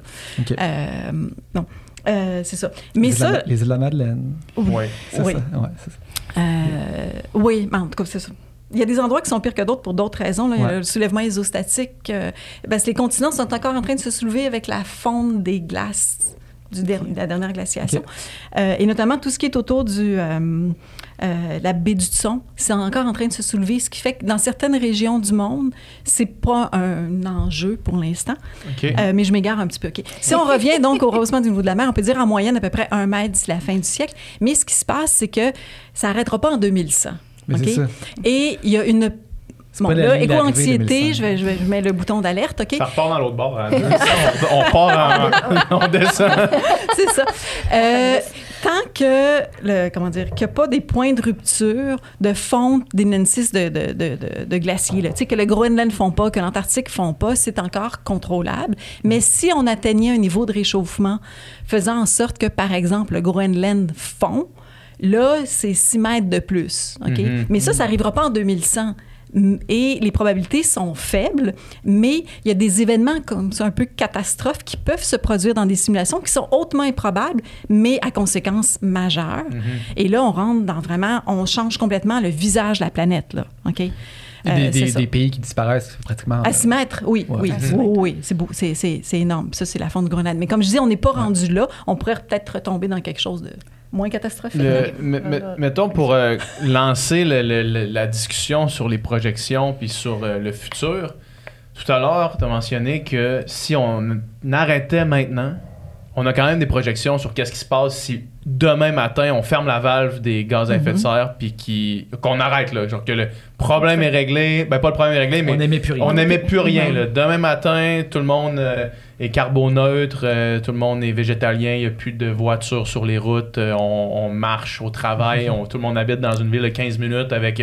Euh, non, Euh, c'est ça. Mais les, la- ça, les îles de la Madeleine. Oui. C'est Oui. ça. Ouais, c'est ça. Euh, oui, mais en tout cas, c'est ça. Il y a des endroits qui sont pires que d'autres pour d'autres raisons. Là. Il y a Ouais. Le soulèvement isostatique. euh, parce que les continents sont encore en train de se soulever avec la fonte des glaces du der- de la dernière glaciation. Euh, et notamment tout ce qui est autour du euh, euh, la baie du Tson, c'est encore en train de se soulever, ce qui fait que dans certaines régions du monde, c'est pas un enjeu pour l'instant. OK. Euh, mais je m'égare un petit peu. OK. Si on revient donc au rehaussement du niveau de la mer, on peut dire en moyenne à peu près un mètre d'ici la fin du siècle. Mais ce qui se passe, c'est que ça n'arrêtera pas en 2100. Mais OK? c'est ça. Et il y a une. Bon, là, éco-anxiété, 2005. je, vais, je, vais, je mets le bouton d'alerte, OK? Ça repart dans l'autre bord. hein. on, on part en... on descend. C'est ça. Euh, tant que, le, comment dire, qu'il n'y a pas des points de rupture de fonte des Nancy de, de, de, de, de glaciers, là. tu sais, que le Groenland ne font pas, que l'Antarctique ne font pas, c'est encore contrôlable. Mais si on atteignait un niveau de réchauffement faisant en sorte que, par exemple, le Groenland fond, là, c'est 6 mètres de plus. OK? Mhm. Mais ça, ça n'arrivera pas en 2100. Mm, Et les probabilités sont faibles, mais il y a des événements comme ça, un peu catastrophes, qui peuvent se produire dans des simulations qui sont hautement improbables, mais à conséquences majeures. Et là, on rentre dans vraiment, on change complètement le visage de la planète, là. OK? Euh, des- pays qui disparaissent pratiquement. À 6 mètres, oui, Ouais. oui, oui, c'est beau, c'est énorme. Ça, c'est la fonte de Grenade. Mais comme je dis, on n'est pas rendu là. On pourrait peut-être retomber dans quelque chose de moins catastrophique. Le- me- mettons pour euh, lancer le- le- le- la discussion sur les projections puis sur euh, le futur. Tout à l'heure, tu as mentionné que si on arrêtait maintenant, on a quand même des projections sur qu'est-ce qui se passe si demain matin on ferme la valve des gaz à effet de serre puis qui- qu'on arrête là, genre que le problème est réglé, ben pas le problème est réglé mais On n'aimait plus rien. on n'aimait plus rien. Là. Demain matin, tout le monde euh, est carboneutre, euh, tout le monde est végétalien, il n'y a plus de voitures sur les routes, euh, on, on marche au travail, on- tout le monde habite dans une ville de 15 minutes avec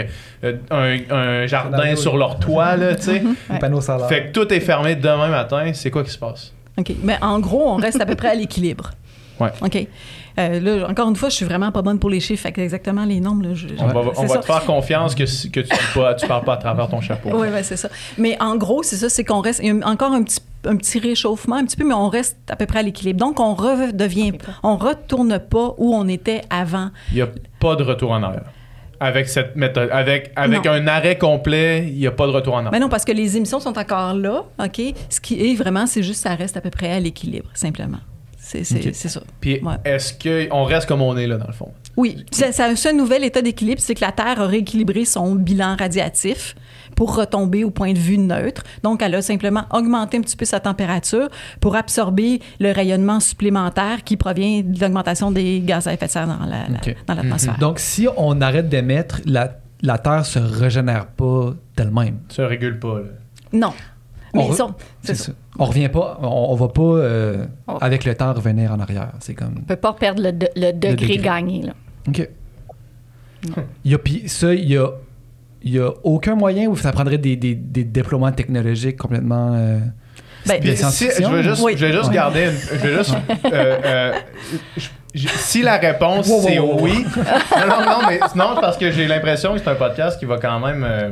un, un jardin sur leur toit. Là, tu sais. Fait que tout est fermé demain matin, c'est quoi qui se passe? OK. Mais en gros, on reste à peu près à l'équilibre. Ouais. OK. Euh, là, encore une fois, je suis vraiment pas bonne pour les chiffres, fait que exactement les nombres. Là, je- On va, on va te faire confiance que, tu ne parles pas à travers ton chapeau. Oui, ouais, c'est ça. Mais en gros, c'est ça, c'est qu'on reste. Il y a encore un petit, un petit réchauffement, un petit peu, mais on reste à peu près à l'équilibre. Donc, on redevient. On retourne pas où on était avant. Il n'y a pas de retour en arrière. Avec cette méthode, avec, avec Non. un arrêt complet, il n'y a pas de retour en arrière. Mais non, parce que les émissions sont encore là, OK? Ce qui est vraiment, c'est juste ça reste à peu près à l'équilibre, simplement. C'est c'est- OK. c'est ça. Puis Ouais. est-ce qu'on reste comme on est là, dans le fond? Oui, c'est c'est un seul nouvel état d'équilibre, c'est que la Terre a rééquilibré son bilan radiatif pour retomber au point de vue neutre. Donc, elle a simplement augmenté un petit peu sa température pour absorber le rayonnement supplémentaire qui provient de l'augmentation des gaz à effet de serre dans la- l'atmosphère. Donc, si on arrête d'émettre, la, la Terre se régénère pas d'elle-même. Ça régule pas. là. Non. Mais On re- C'est ça. ça. On revient pas, on, on va pas euh, On- avec le temps revenir en arrière. C'est comme. On peut pas perdre le, de- le degré, degré. gagné. Là. OK. Il y a, puis ça, il y a, y a aucun moyen où ça prendrait des, des, des déploiements technologiques complètement. euh, Ben, si, je veux juste, Oui. je vais juste Ouais. garder. une- je vais juste. euh, euh, je- je- si la réponse Wow, wow, c'est wow, wow. oui. Non, non, non, mais non, parce que j'ai l'impression que c'est un podcast qui va quand même euh,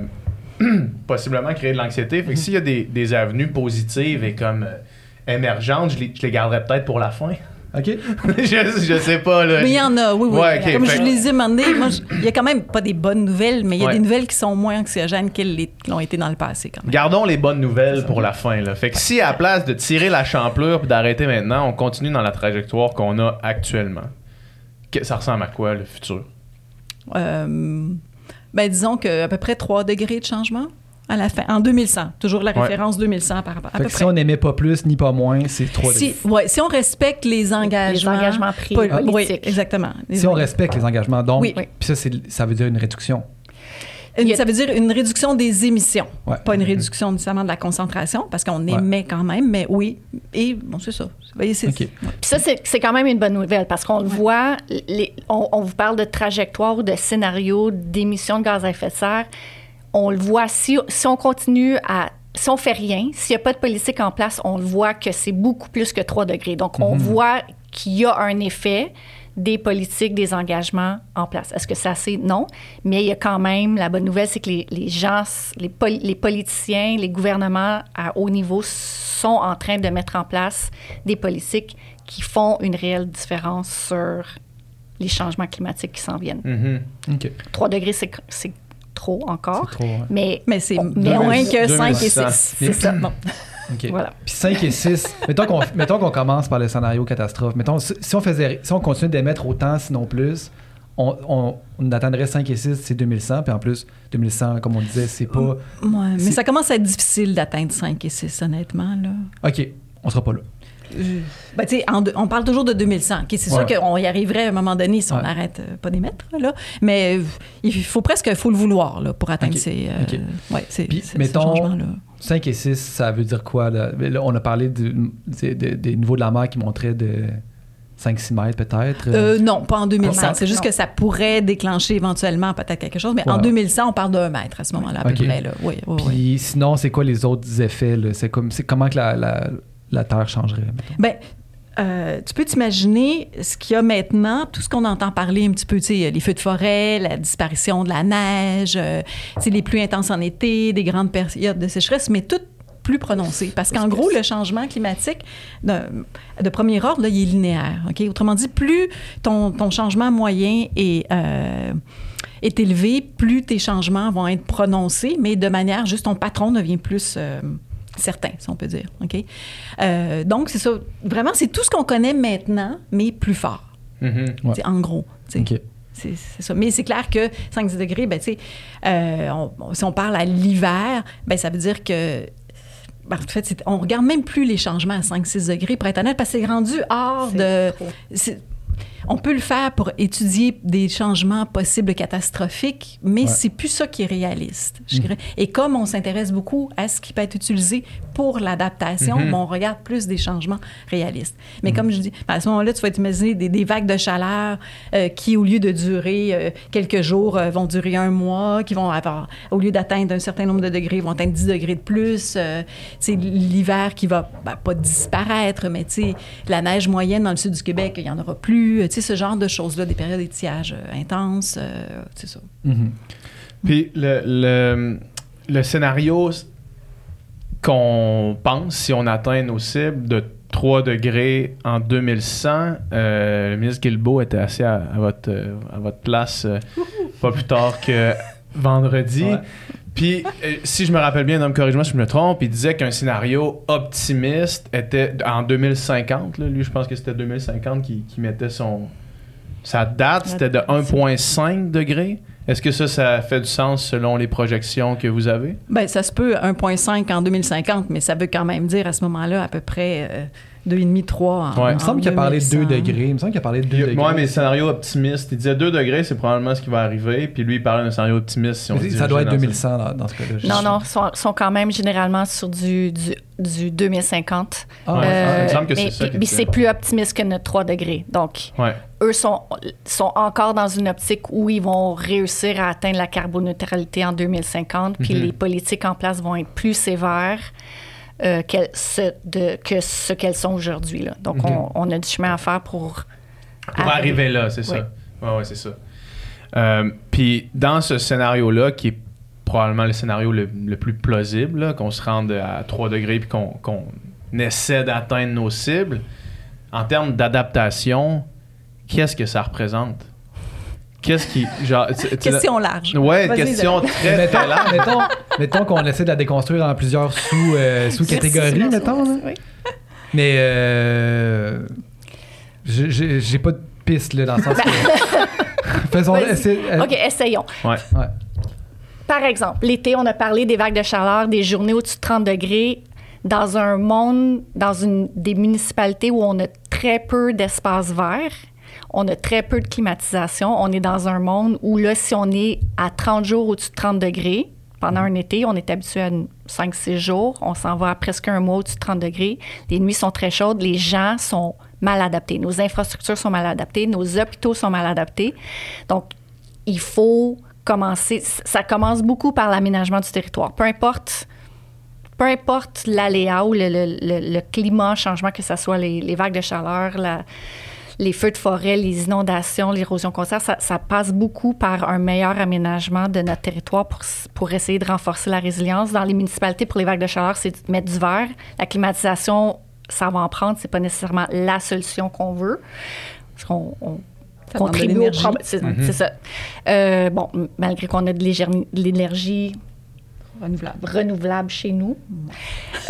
possiblement créer de l'anxiété. Fait que s'il y a des, des avenues positives et comme euh, émergentes, je les, je les garderai peut-être pour la fin. OK? je, je sais pas. Là. Mais il y en a, oui, oui. Ouais, Comme fait- je les ai demandé, il y a quand même pas des bonnes nouvelles, mais il y a Ouais. des nouvelles qui sont moins anxiogènes qu'elles les- l'ont été dans le passé, quand même. Gardons les bonnes nouvelles pour la fin. Là. Fait que si à la place de tirer la champlure et d'arrêter maintenant, on continue dans la trajectoire qu'on a actuellement, que- ça ressemble à quoi le futur? Euh, ben, disons qu'à peu près 3 degrés de changement à la fin, en 2100. Toujours la Ouais. référence 2100 par rapport à Fait peu que si près. on n'aimait pas plus ni pas moins, c'est 3 Si, ouais, si on respecte les engagements, Les engagements pris pol- politiques. Oui, exactement. Les Si on respecte les engagements, donc, Oui. puis ça, ça veut dire une réduction. Une- Ça veut dire une réduction des émissions, Ouais. pas une réduction nécessairement de la concentration, parce qu'on Ouais. émet quand même, mais oui. Et bon, c'est ça. Vous voyez, c'est- OK. Puis ça, c'est c'est quand même une bonne nouvelle parce qu'on le voit, les- on, on vous parle de trajectoire ou de scénario d'émissions de gaz à effet de serre. On le voit, si, si on continue à. Si on fait rien, s'il n'y a pas de politique en place, on le voit que c'est beaucoup plus que 3 degrés. Donc, on voit qu'il y a un effet des politiques, des engagements en place. Est-ce que c'est assez? Non? Mais il y a quand même, la bonne nouvelle, c'est que les, les gens, les, poli- les politiciens, les gouvernements à haut niveau sont en train de mettre en place des politiques qui font une réelle différence sur les changements climatiques qui s'en viennent. Mhm. OK. 3 degrés, c'est c'est trop encore. C'est trop, ouais. Mais, Mais c'est moins que 5 et 2100. 6. C'est ça. Bon. OK. Voilà. Puis 5 et 6. mettons qu'on mettons qu'on commence par le scénario catastrophe. Mettons, si on, faisait, si on continue d'émettre autant, sinon plus, on, on, on atteindrait 5 et 6, c'est 2100. Puis en plus, 2100, comme on disait, c'est pas. Ouais, mais ça commence à être difficile d'atteindre 5 et 6, honnêtement. Là. OK, on sera pas là. Ben, tu sais, en on parle toujours de 2100. OK, c'est sûr qu'on y arriverait à un moment donné si on n'arrête euh, pas d'émettre. Là. Mais euh, il faut presque faut le vouloir là, pour atteindre ces, euh, OK. ouais, ces, Puis, ces- ces mettons, changements-là. 5 et 6, ça veut dire quoi? Là? Là, on a parlé du- des- des- des niveaux de la mer qui montraient de 5-6 mètres peut-être. Euh, non, pas en 2100. Non, c'est juste non. que ça pourrait déclencher éventuellement peut-être quelque chose. Mais en Ouais. 2100, on parle d'un mètre à ce moment-là, à peu près. Là. Oui, oui, oui. Puis sinon, c'est quoi les autres effets? C'est comme, c'est comment que la, la, la Terre changerait? Ben, euh, tu peux t'imaginer ce qu'il y a maintenant, tout ce qu'on entend parler un petit peu, tu sais, les feux de forêt, la disparition de la neige, euh, les pluies intenses en été, des grandes périodes de sécheresse, mais tout plus prononcé. Parce qu'en gros, le changement climatique de, premier ordre, il est linéaire. Autrement dit, plus ton, ton changement moyen est, euh, est élevé, plus tes changements vont être prononcés, mais de manière juste ton patron devient plus euh, certain, si on peut dire. OK? Euh, donc, c'est ça. Vraiment, c'est tout ce qu'on connaît maintenant, mais plus fort. Mhm. Ouais. T'sais, En gros. t'sais. OK. C'est c'est ça. Mais c'est clair que 5-10 degrés, ben, tu sais, euh, on- on- si on parle à l'hiver, ben, ça veut dire que. ben, en fait, on regarde même plus les changements à 5-6 degrés, pour être honnête, parce que c'est rendu hors C'est de. c'est- On peut le faire pour étudier des changements possibles catastrophiques, mais Ouais. c'est plus ça qui est réaliste. je Mm. dirais. Et comme on s'intéresse beaucoup à ce qui peut être utilisé pour l'adaptation, Mhm. ben, on regarde plus des changements réalistes. Mm. Mais comme je dis, ben, à ce moment-là, tu vas t'imaginer des, des vagues de chaleur euh, qui, au lieu de durer euh, quelques jours, euh, vont durer un mois, qui vont avoir, au lieu d'atteindre un certain nombre de degrés, vont atteindre 10 degrés de plus. Sais, l'hiver qui va ben, pas disparaître, mais tu sais, la neige moyenne dans le sud du Québec, il n'y en aura plus. Tu sais, ce genre de choses-là, des périodes d'étiage intenses, c'est ça. Mhm. Puis le, le, le scénario qu'on pense, si on atteint nos cibles de 3 degrés en 2100, euh, le ministre Guilbeault était assis à, à votre, euh, à votre place euh, pas plus tard que vendredi. Ouais. Puis, euh, si je me rappelle bien, donc corrige-moi si je me trompe, il disait qu'un scénario optimiste était en 2050. là. lui, je pense que c'était 2050 qui, qui mettait son sa date, c'était de 1,5 degrés. Est-ce que ça, ça fait du sens selon les projections que vous avez? Ben, ça se peut 1,5 en 2050, mais ça veut quand même dire à ce moment-là à peu près euh, 2,5, 3 en Ouais. Il me semble qu'il a parlé de 2 2100. degrés. Il me semble qu'il a parlé de 2 degrés. Moi, mes scénarios optimistes, il disait 2 degrés, c'est probablement ce qui va arriver. Puis lui, il parlait d'un scénario optimiste. Si on Mais se ça doit être dirige dans 2100 dans, dans ce cas-là. Je- Non, non, ils sont, sont quand même généralement sur du, du, du 2050. Ah, Ouais, Euh, il me semble que c'est mais ça mais c'est plus optimiste que notre 3 degrés. Donc, Ouais. eux sont, sont encore dans une optique où ils vont réussir à atteindre la carboneutralité en 2050, puis Mhm. les politiques en place vont être plus sévères euh, qu'elles- ce- de- que ce qu'elles sont aujourd'hui. Donc, on, on a du chemin à faire pour... Pour arriver là, c'est ça. Ouais. Ouais, c'est ça. Euh, Puis dans ce scénario-là, qui est probablement le scénario le, le plus plausible, qu'on se rende à 3 degrés puis qu'on qu'on essaie d'atteindre nos cibles, en termes d'adaptation, qu'est-ce que ça représente? Qu'est-ce qui. Genre, tu- tu- Question large. Ouais, Vas-y, question très, mettons, très large. mettons, mettons qu'on essaie de la déconstruire en plusieurs sous, euh, sous-catégories, Merci, mettons. là. Oui. Mais euh, j'ai- pas de piste là, dans le sens que. Faisons. Essaie- euh, OK, essayons. Ouais. ouais. Par exemple, l'été, on a parlé des vagues de chaleur, des journées au-dessus de 30 degrés. Dans un monde, dans une, des municipalités où on a très peu d'espace vert, on a très peu de climatisation, on est dans un monde où là, si on est à 30 jours au-dessus de 30 degrés, pendant un été, on est habitué à 5-6 jours, on s'en va à presque un mois au-dessus de 30 degrés. Les nuits sont très chaudes, les gens sont mal adaptés, nos infrastructures sont mal adaptées, nos hôpitaux sont mal adaptés. Donc, il faut commencer. Ça commence beaucoup par l'aménagement du territoire. Peu importe, peu importe l'aléa ou le, le- le- climat, changement, que ce soit les, les vagues de chaleur, la- les feux de forêt, les inondations, l'érosion côtière, ça, ça passe beaucoup par un meilleur aménagement de notre territoire pour, pour essayer de renforcer la résilience. Dans les municipalités, pour les vagues de chaleur, c'est de mettre du verre. La climatisation, ça va en prendre. C'est pas nécessairement la solution qu'on veut. Parce qu'on on Ça demande de contribue au problème. C'est c'est ça. Euh, bon, malgré qu'on a de l'énergie Renouvelable. renouvelable chez nous.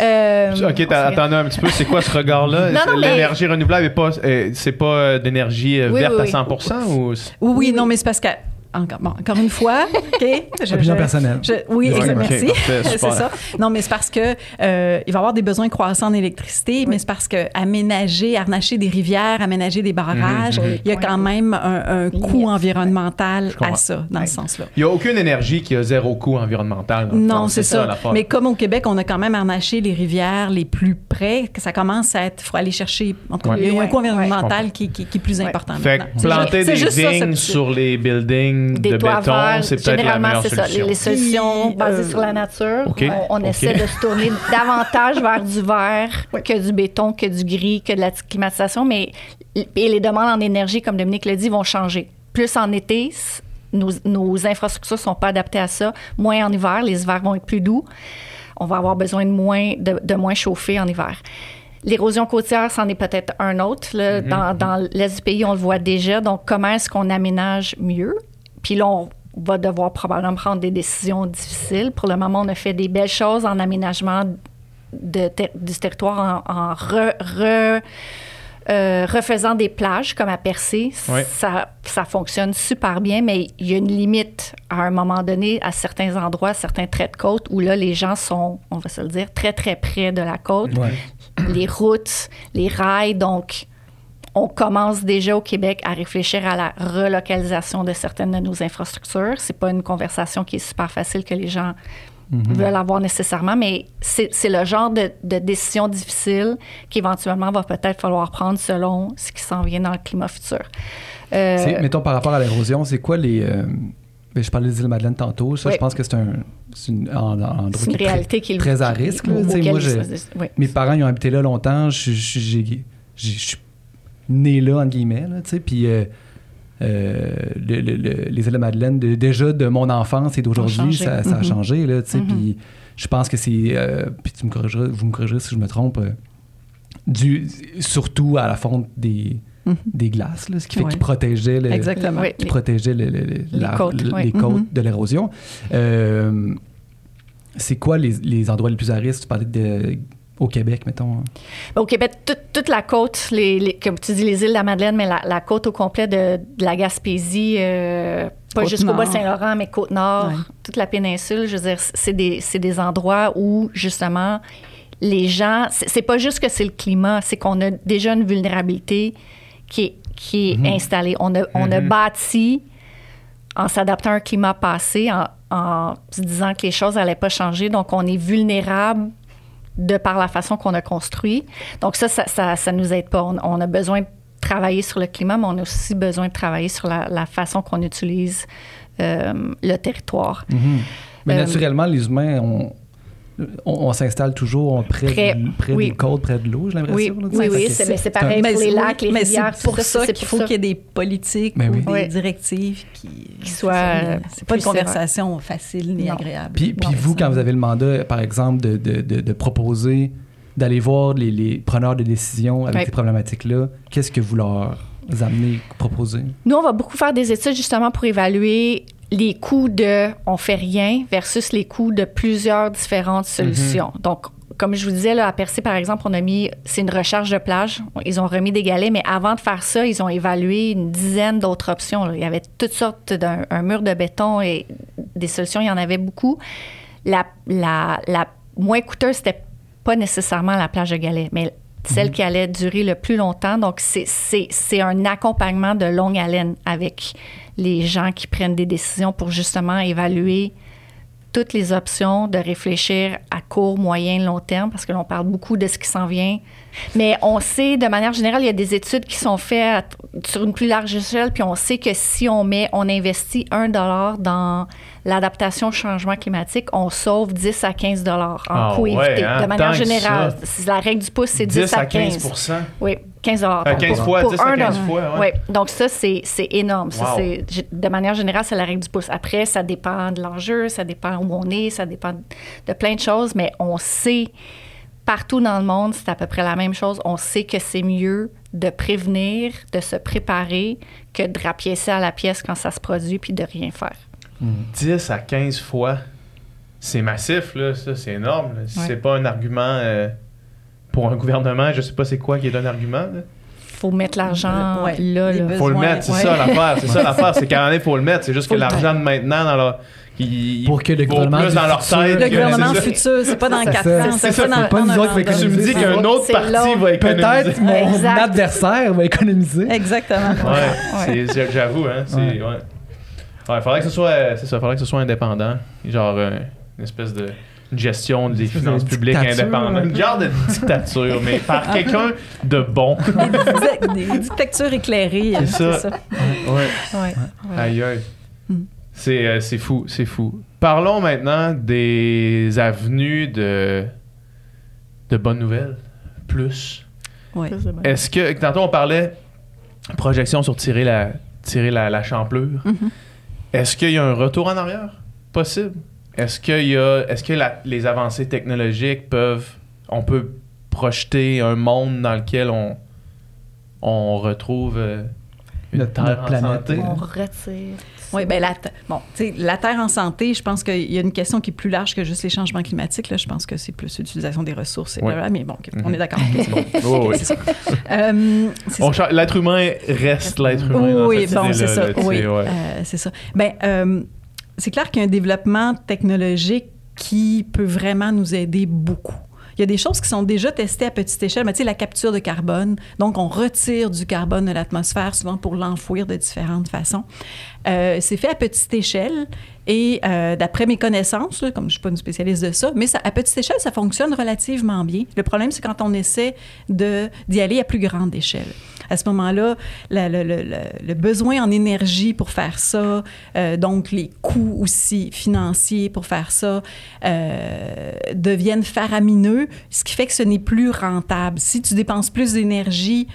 Euh, Ok, attendez un petit peu, c'est quoi ce regard-là? Non, non, mais- L'énergie renouvelable, est pas, c'est pas euh, d'énergie euh, Oui, verte oui, à oui. 100% ou... c'est- Oui, oui, non, mais c'est parce que. Encore, bon, encore une fois, OK? Je- Opinion je- personnelle. je- oui, merci. parfait, c'est ça. Non, mais c'est parce que euh, il va y avoir des besoins croissants en électricité, mais c'est parce que aménager, harnacher des rivières, aménager des barrages, Mhm, mhm. il y a quand même un, un coût environnemental à ça, dans ce sens-là. Il n'y a aucune énergie qui a zéro coût environnemental. dans le fond. Non, c'est ça. Mais comme au Québec, on a quand même harnaché les rivières les plus près, que ça commence à être. Il faut aller chercher. En tout cas, il y a un coût environnemental qui, qui- qui est plus important. Fait planter des vignes sur les buildings des de toits béton, verts, c'est peut-être la généralement, meilleure c'est ça. Les, les solutions Puis, basées euh, sur la nature, on, essaie de se tourner davantage vers du vert que du béton, que du gris, que de la climatisation, mais et les demandes en énergie, comme Dominique l'a dit, vont changer. Plus en été, nos, nos infrastructures sont pas adaptées à ça. Moins en hiver, les hivers vont être plus doux. On va avoir besoin de moins, de, de moins chauffer en hiver. L'érosion côtière, c'en est peut-être un autre. là. Mm-hmm. Dans, dans l'est du pays, on le voit déjà. Donc, comment est-ce qu'on aménage mieux? Puis là, on va devoir probablement prendre des décisions difficiles. Pour le moment, on a fait des belles choses en aménagement de ter- du territoire, en, en re- re- Euh, refaisant des plages comme à Percé, ça, ça fonctionne super bien, mais il y a une limite à un moment donné à certains endroits, certains traits de côte où là, les gens sont, on va se le dire, très, très près de la côte. Les routes, les rails, donc on commence déjà au Québec à réfléchir à la relocalisation de certaines de nos infrastructures. C'est pas une conversation qui est super facile que les gens veulent avoir nécessairement, mais c'est le genre de, de décision difficile qu'éventuellement va peut-être falloir prendre selon ce qui s'en vient dans le climat futur. Euh, mettons, par rapport à l'érosion, c'est quoi les. euh, ben, je parlais des îles Madeleine tantôt. Ça, Oui. je pense que c'est un, c'est une, en- une qui est très- réalité qui est très à risque, là. sais, auquel moi, oui. Mes parents, ils ont habité là longtemps. Je, je- je suis né là, entre guillemets. Là, tu sais, puis euh, euh, le- le- le- les îles de Madeleine, de- déjà de mon enfance et d'aujourd'hui, ça, a changé. Là, tu sais, Mhm. Puis je pense que c'est. euh, puis tu me corrigeras, vous me corrigerez si je me trompe. euh, dû surtout à la fonte des, Mhm. des glaces, là, ce qui fait Ouais. qu'ils protégeaient le, Exactement. Qui protégeait le- le- le- Les côtes, les Mhm. de l'érosion. C'est quoi les, les endroits les plus à risque? Tu parlais de, au Québec, mettons. Au Québec, toute, toute la côte, les, les- comme tu dis, les îles de la Madeleine, mais la, la côte au complet de, de la Gaspésie, euh, pas jusqu'au. Bas-Saint-Laurent, mais Côte-Nord, Ouais. toute la péninsule, je veux dire, c'est des, c'est des endroits où, justement, les gens, c'est pas juste que c'est le climat, c'est qu'on a déjà une vulnérabilité qui est, qui est installée. On a, on a Mhm. bâti en s'adaptant à un climat passé, en, en se disant que les choses n'allaient pas changer. Donc, on est vulnérable de par la façon qu'on a construit. Donc, ça, ça, ça, ça nous aide pas. On, on a besoin de travailler sur le climat, mais on a aussi besoin de travailler sur la, la façon qu'on utilise euh, le territoire. Mais Euh, naturellement, les humains, on, on, on s'installe toujours près, Près, de- près oui. des côtes, près de l'eau, j'ai l'impression. Oui, oui, oui, c'est- mais c'est un- pareil Mais pour les lacs, les mais rivières. C'est pour ça, c'est qu'il faut qu'il y ait des politiques Ben ou des directives qui, Qui soient, c'est- euh, C'est pas une conversation facile ni Non. agréable. Puis, puis vous, ça- quand vous avez le mandat, par exemple, de, de, de, de proposer, d'aller voir les, les preneurs de décision avec ces problématiques-là, qu'est-ce que vous leur amenez, proposez? Nous, on va beaucoup faire des études justement pour évaluer les coûts de on fait rien versus les coûts de plusieurs différentes solutions. Donc, comme je vous disais, là, à Percé, par exemple, on a mis, c'est une recharge de plage. Ils ont remis des galets, mais avant de faire ça, ils ont évalué une dizaine d'autres options. là. Il y avait toutes sortes d'un un mur de béton et des solutions, il y en avait beaucoup. La, la, la moins coûteuse, c'était pas nécessairement la plage de galets, mais celle qui allait durer le plus longtemps. Donc, c'est- un accompagnement de longue haleine avec les gens qui prennent des décisions pour justement évaluer toutes les options, de réfléchir à court, moyen, long terme, parce que l'on parle beaucoup de ce qui s'en vient. Mais on sait, de manière générale, il y a des études qui sont faites sur une plus large échelle, puis on sait que si on met, on investit un dollar dans l'adaptation au changement climatique, on sauve 10 à 15 dollars en Ah coût ouais, évité. hein, de manière générale, la règle du pouce, c'est 10, à 15. Oui, 15 dollars. Euh, 15 fois, 10 à 15 fois, ouais. Donc ça, c'est c'est énorme. Wow. de manière générale, c'est la règle du pouce. Après, ça dépend de l'enjeu, ça dépend où on est, ça dépend de plein de choses, mais on sait, partout dans le monde, c'est à peu près la même chose. On sait que c'est mieux de prévenir, de se préparer, que de rapiécer à la pièce quand ça se produit puis de rien faire. 10 à 15 fois. C'est massif, là. Ça, c'est énorme. Ouais. c'est pas un argument euh, pour un gouvernement, je sais pas c'est quoi qui est un argument. là. faut mettre l'argent Ouais, là. là. Faut le mettre, c'est Ouais. ça l'affaire. C'est ça l'affaire. C'est moment donné, faut le mettre. C'est juste Faut que l'argent de maintenant, dans leur. il- Pour que le gouvernement plus dans leur futur- tête. Le gouvernement futur, c'est pas dans C'est quatre ça. ans, C'est c'est ça, pas dans, c'est pas dans nous un autres qui va mandat. Tu me dis qu'un autre c'est parti va économiser. Peut-être mon Exact. adversaire va économiser. Exactement. Ouais, c'est- j'avoue, hein. Ouais. faudrait que ce soit, c'est ça, faudrait que ce soit indépendant. Genre, euh, une espèce de gestion des finances de publiques indépendantes. Une genre de dictature, mais par quelqu'un de bon. Des, des dictatures éclairées. C'est euh, ça. Ouais. Ouais. Ouais. Aïe aïe. Mm. C'est, euh, c'est fou, c'est fou. Parlons maintenant des avenues de, de bonnes nouvelles. Plus. Ouais. Ça. Est-ce que, tantôt on parlait projection sur tirer la, tirer la, la champlure. Mhm. Est-ce qu'il y a un retour en arrière? Possible? Est-ce qu'il y a, est-ce que la- les avancées technologiques peuvent, on peut projeter un monde dans lequel on, on retrouve euh, une Notre- terre notre en planète. santé? On retire. Oui, bien, la, bon, la Terre en santé, je pense qu'il y a une question qui est plus large que juste les changements climatiques. Là. Je pense que c'est plus l'utilisation des ressources. Et Ouais. mais bon, OK, on Mhm. est d'accord. Bon. Oh, oui. C'est ça. Euh, L'être humain reste l'être humain. dans Oui, cette bon, c'est ça. là, Oui, ouais. euh, c'est ça. Ben, euh, c'est clair qu'il y a un développement technologique qui peut vraiment nous aider beaucoup. Il y a des choses qui sont déjà testées à petite échelle, tu sais, la capture de carbone. Donc, on retire du carbone de l'atmosphère, souvent pour l'enfouir de différentes façons. Euh, c'est fait à petite échelle et euh, d'après mes connaissances, comme je ne suis pas une spécialiste de ça, mais à petite échelle, ça fonctionne relativement bien. Le problème, c'est quand on essaie d'y aller à plus grande échelle. À ce moment-là, le, besoin en énergie pour faire ça, euh, donc les coûts aussi financiers pour faire ça, euh, deviennent faramineux, ce qui fait que ce n'est plus rentable. Si tu dépenses plus d'énergie,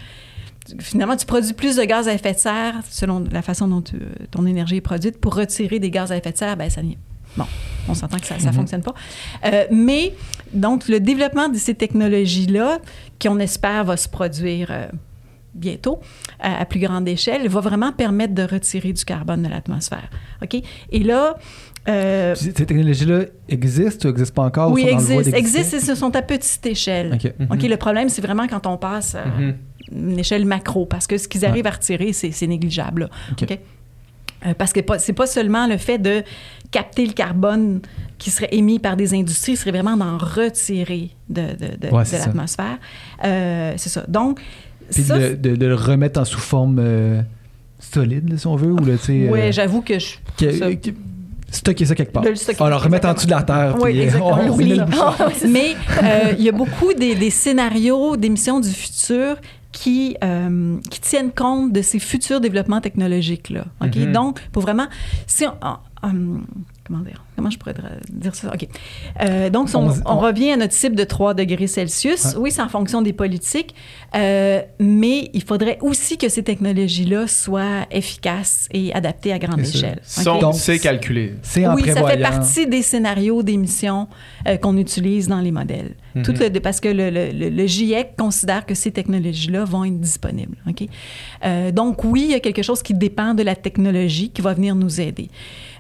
finalement, tu produis plus de gaz à effet de serre, selon la façon dont tu- ton énergie est produite, pour retirer des gaz à effet de serre, ben ça n'y Bon, on s'entend que ça ne Mhm. fonctionne pas. Euh, mais, donc, le développement de ces technologies-là, qu'on espère va se produire euh, bientôt à, à plus grande échelle, va vraiment permettre de retirer du carbone de l'atmosphère. OK? Et là, euh, Ces technologies-là existent ou n'existent pas encore? ou oui, existent. Existent et ce sont à petite échelle. OK. Mhm. OK, le problème, c'est vraiment quand on passe à Mhm. une échelle macro, parce que ce qu'ils arrivent à retirer, c'est négligeable. là. OK. Euh, parce que c'est pas seulement le fait de capter le carbone qui serait émis par des industries, ce serait vraiment d'en retirer de, de- de- Ouais, de c'est ça. l'atmosphère. Euh, c'est ça. Donc, Puis ça, de, de- de le remettre en sous forme euh, solide, là, si on veut, ou là, tu oui, euh, j'avoue que je. que- ça- que- stocker ça quelque part. De le stocker, Alors, remettre en dessous de la terre. Oui, puis, euh, exactement. on- on Oui. le bouchon. Mais euh, il y a beaucoup des, des scénarios d'émissions du futur qui, euh, qui tiennent compte de ces futurs développements technologiques-là. OK? Mhm. Donc, pour vraiment... Si on, ah, hum, comment dire? Comment je pourrais dire ça? OK. Euh, donc, on, revient à notre cible de 3 degrés Celsius. Oui, c'est en fonction des politiques, euh, mais il faudrait aussi que ces technologies-là soient efficaces et adaptées à grande échelle. Sont- OK? Donc, C'est calculé. C'est en Oui, ça fait partie des scénarios d'émissions euh, qu'on utilise dans les modèles. Mhm. Tout le- parce que le, le- GIEC considère que ces technologies-là vont être disponibles. OK? Donc, oui, il y a quelque chose qui dépend de la technologie qui va venir nous aider.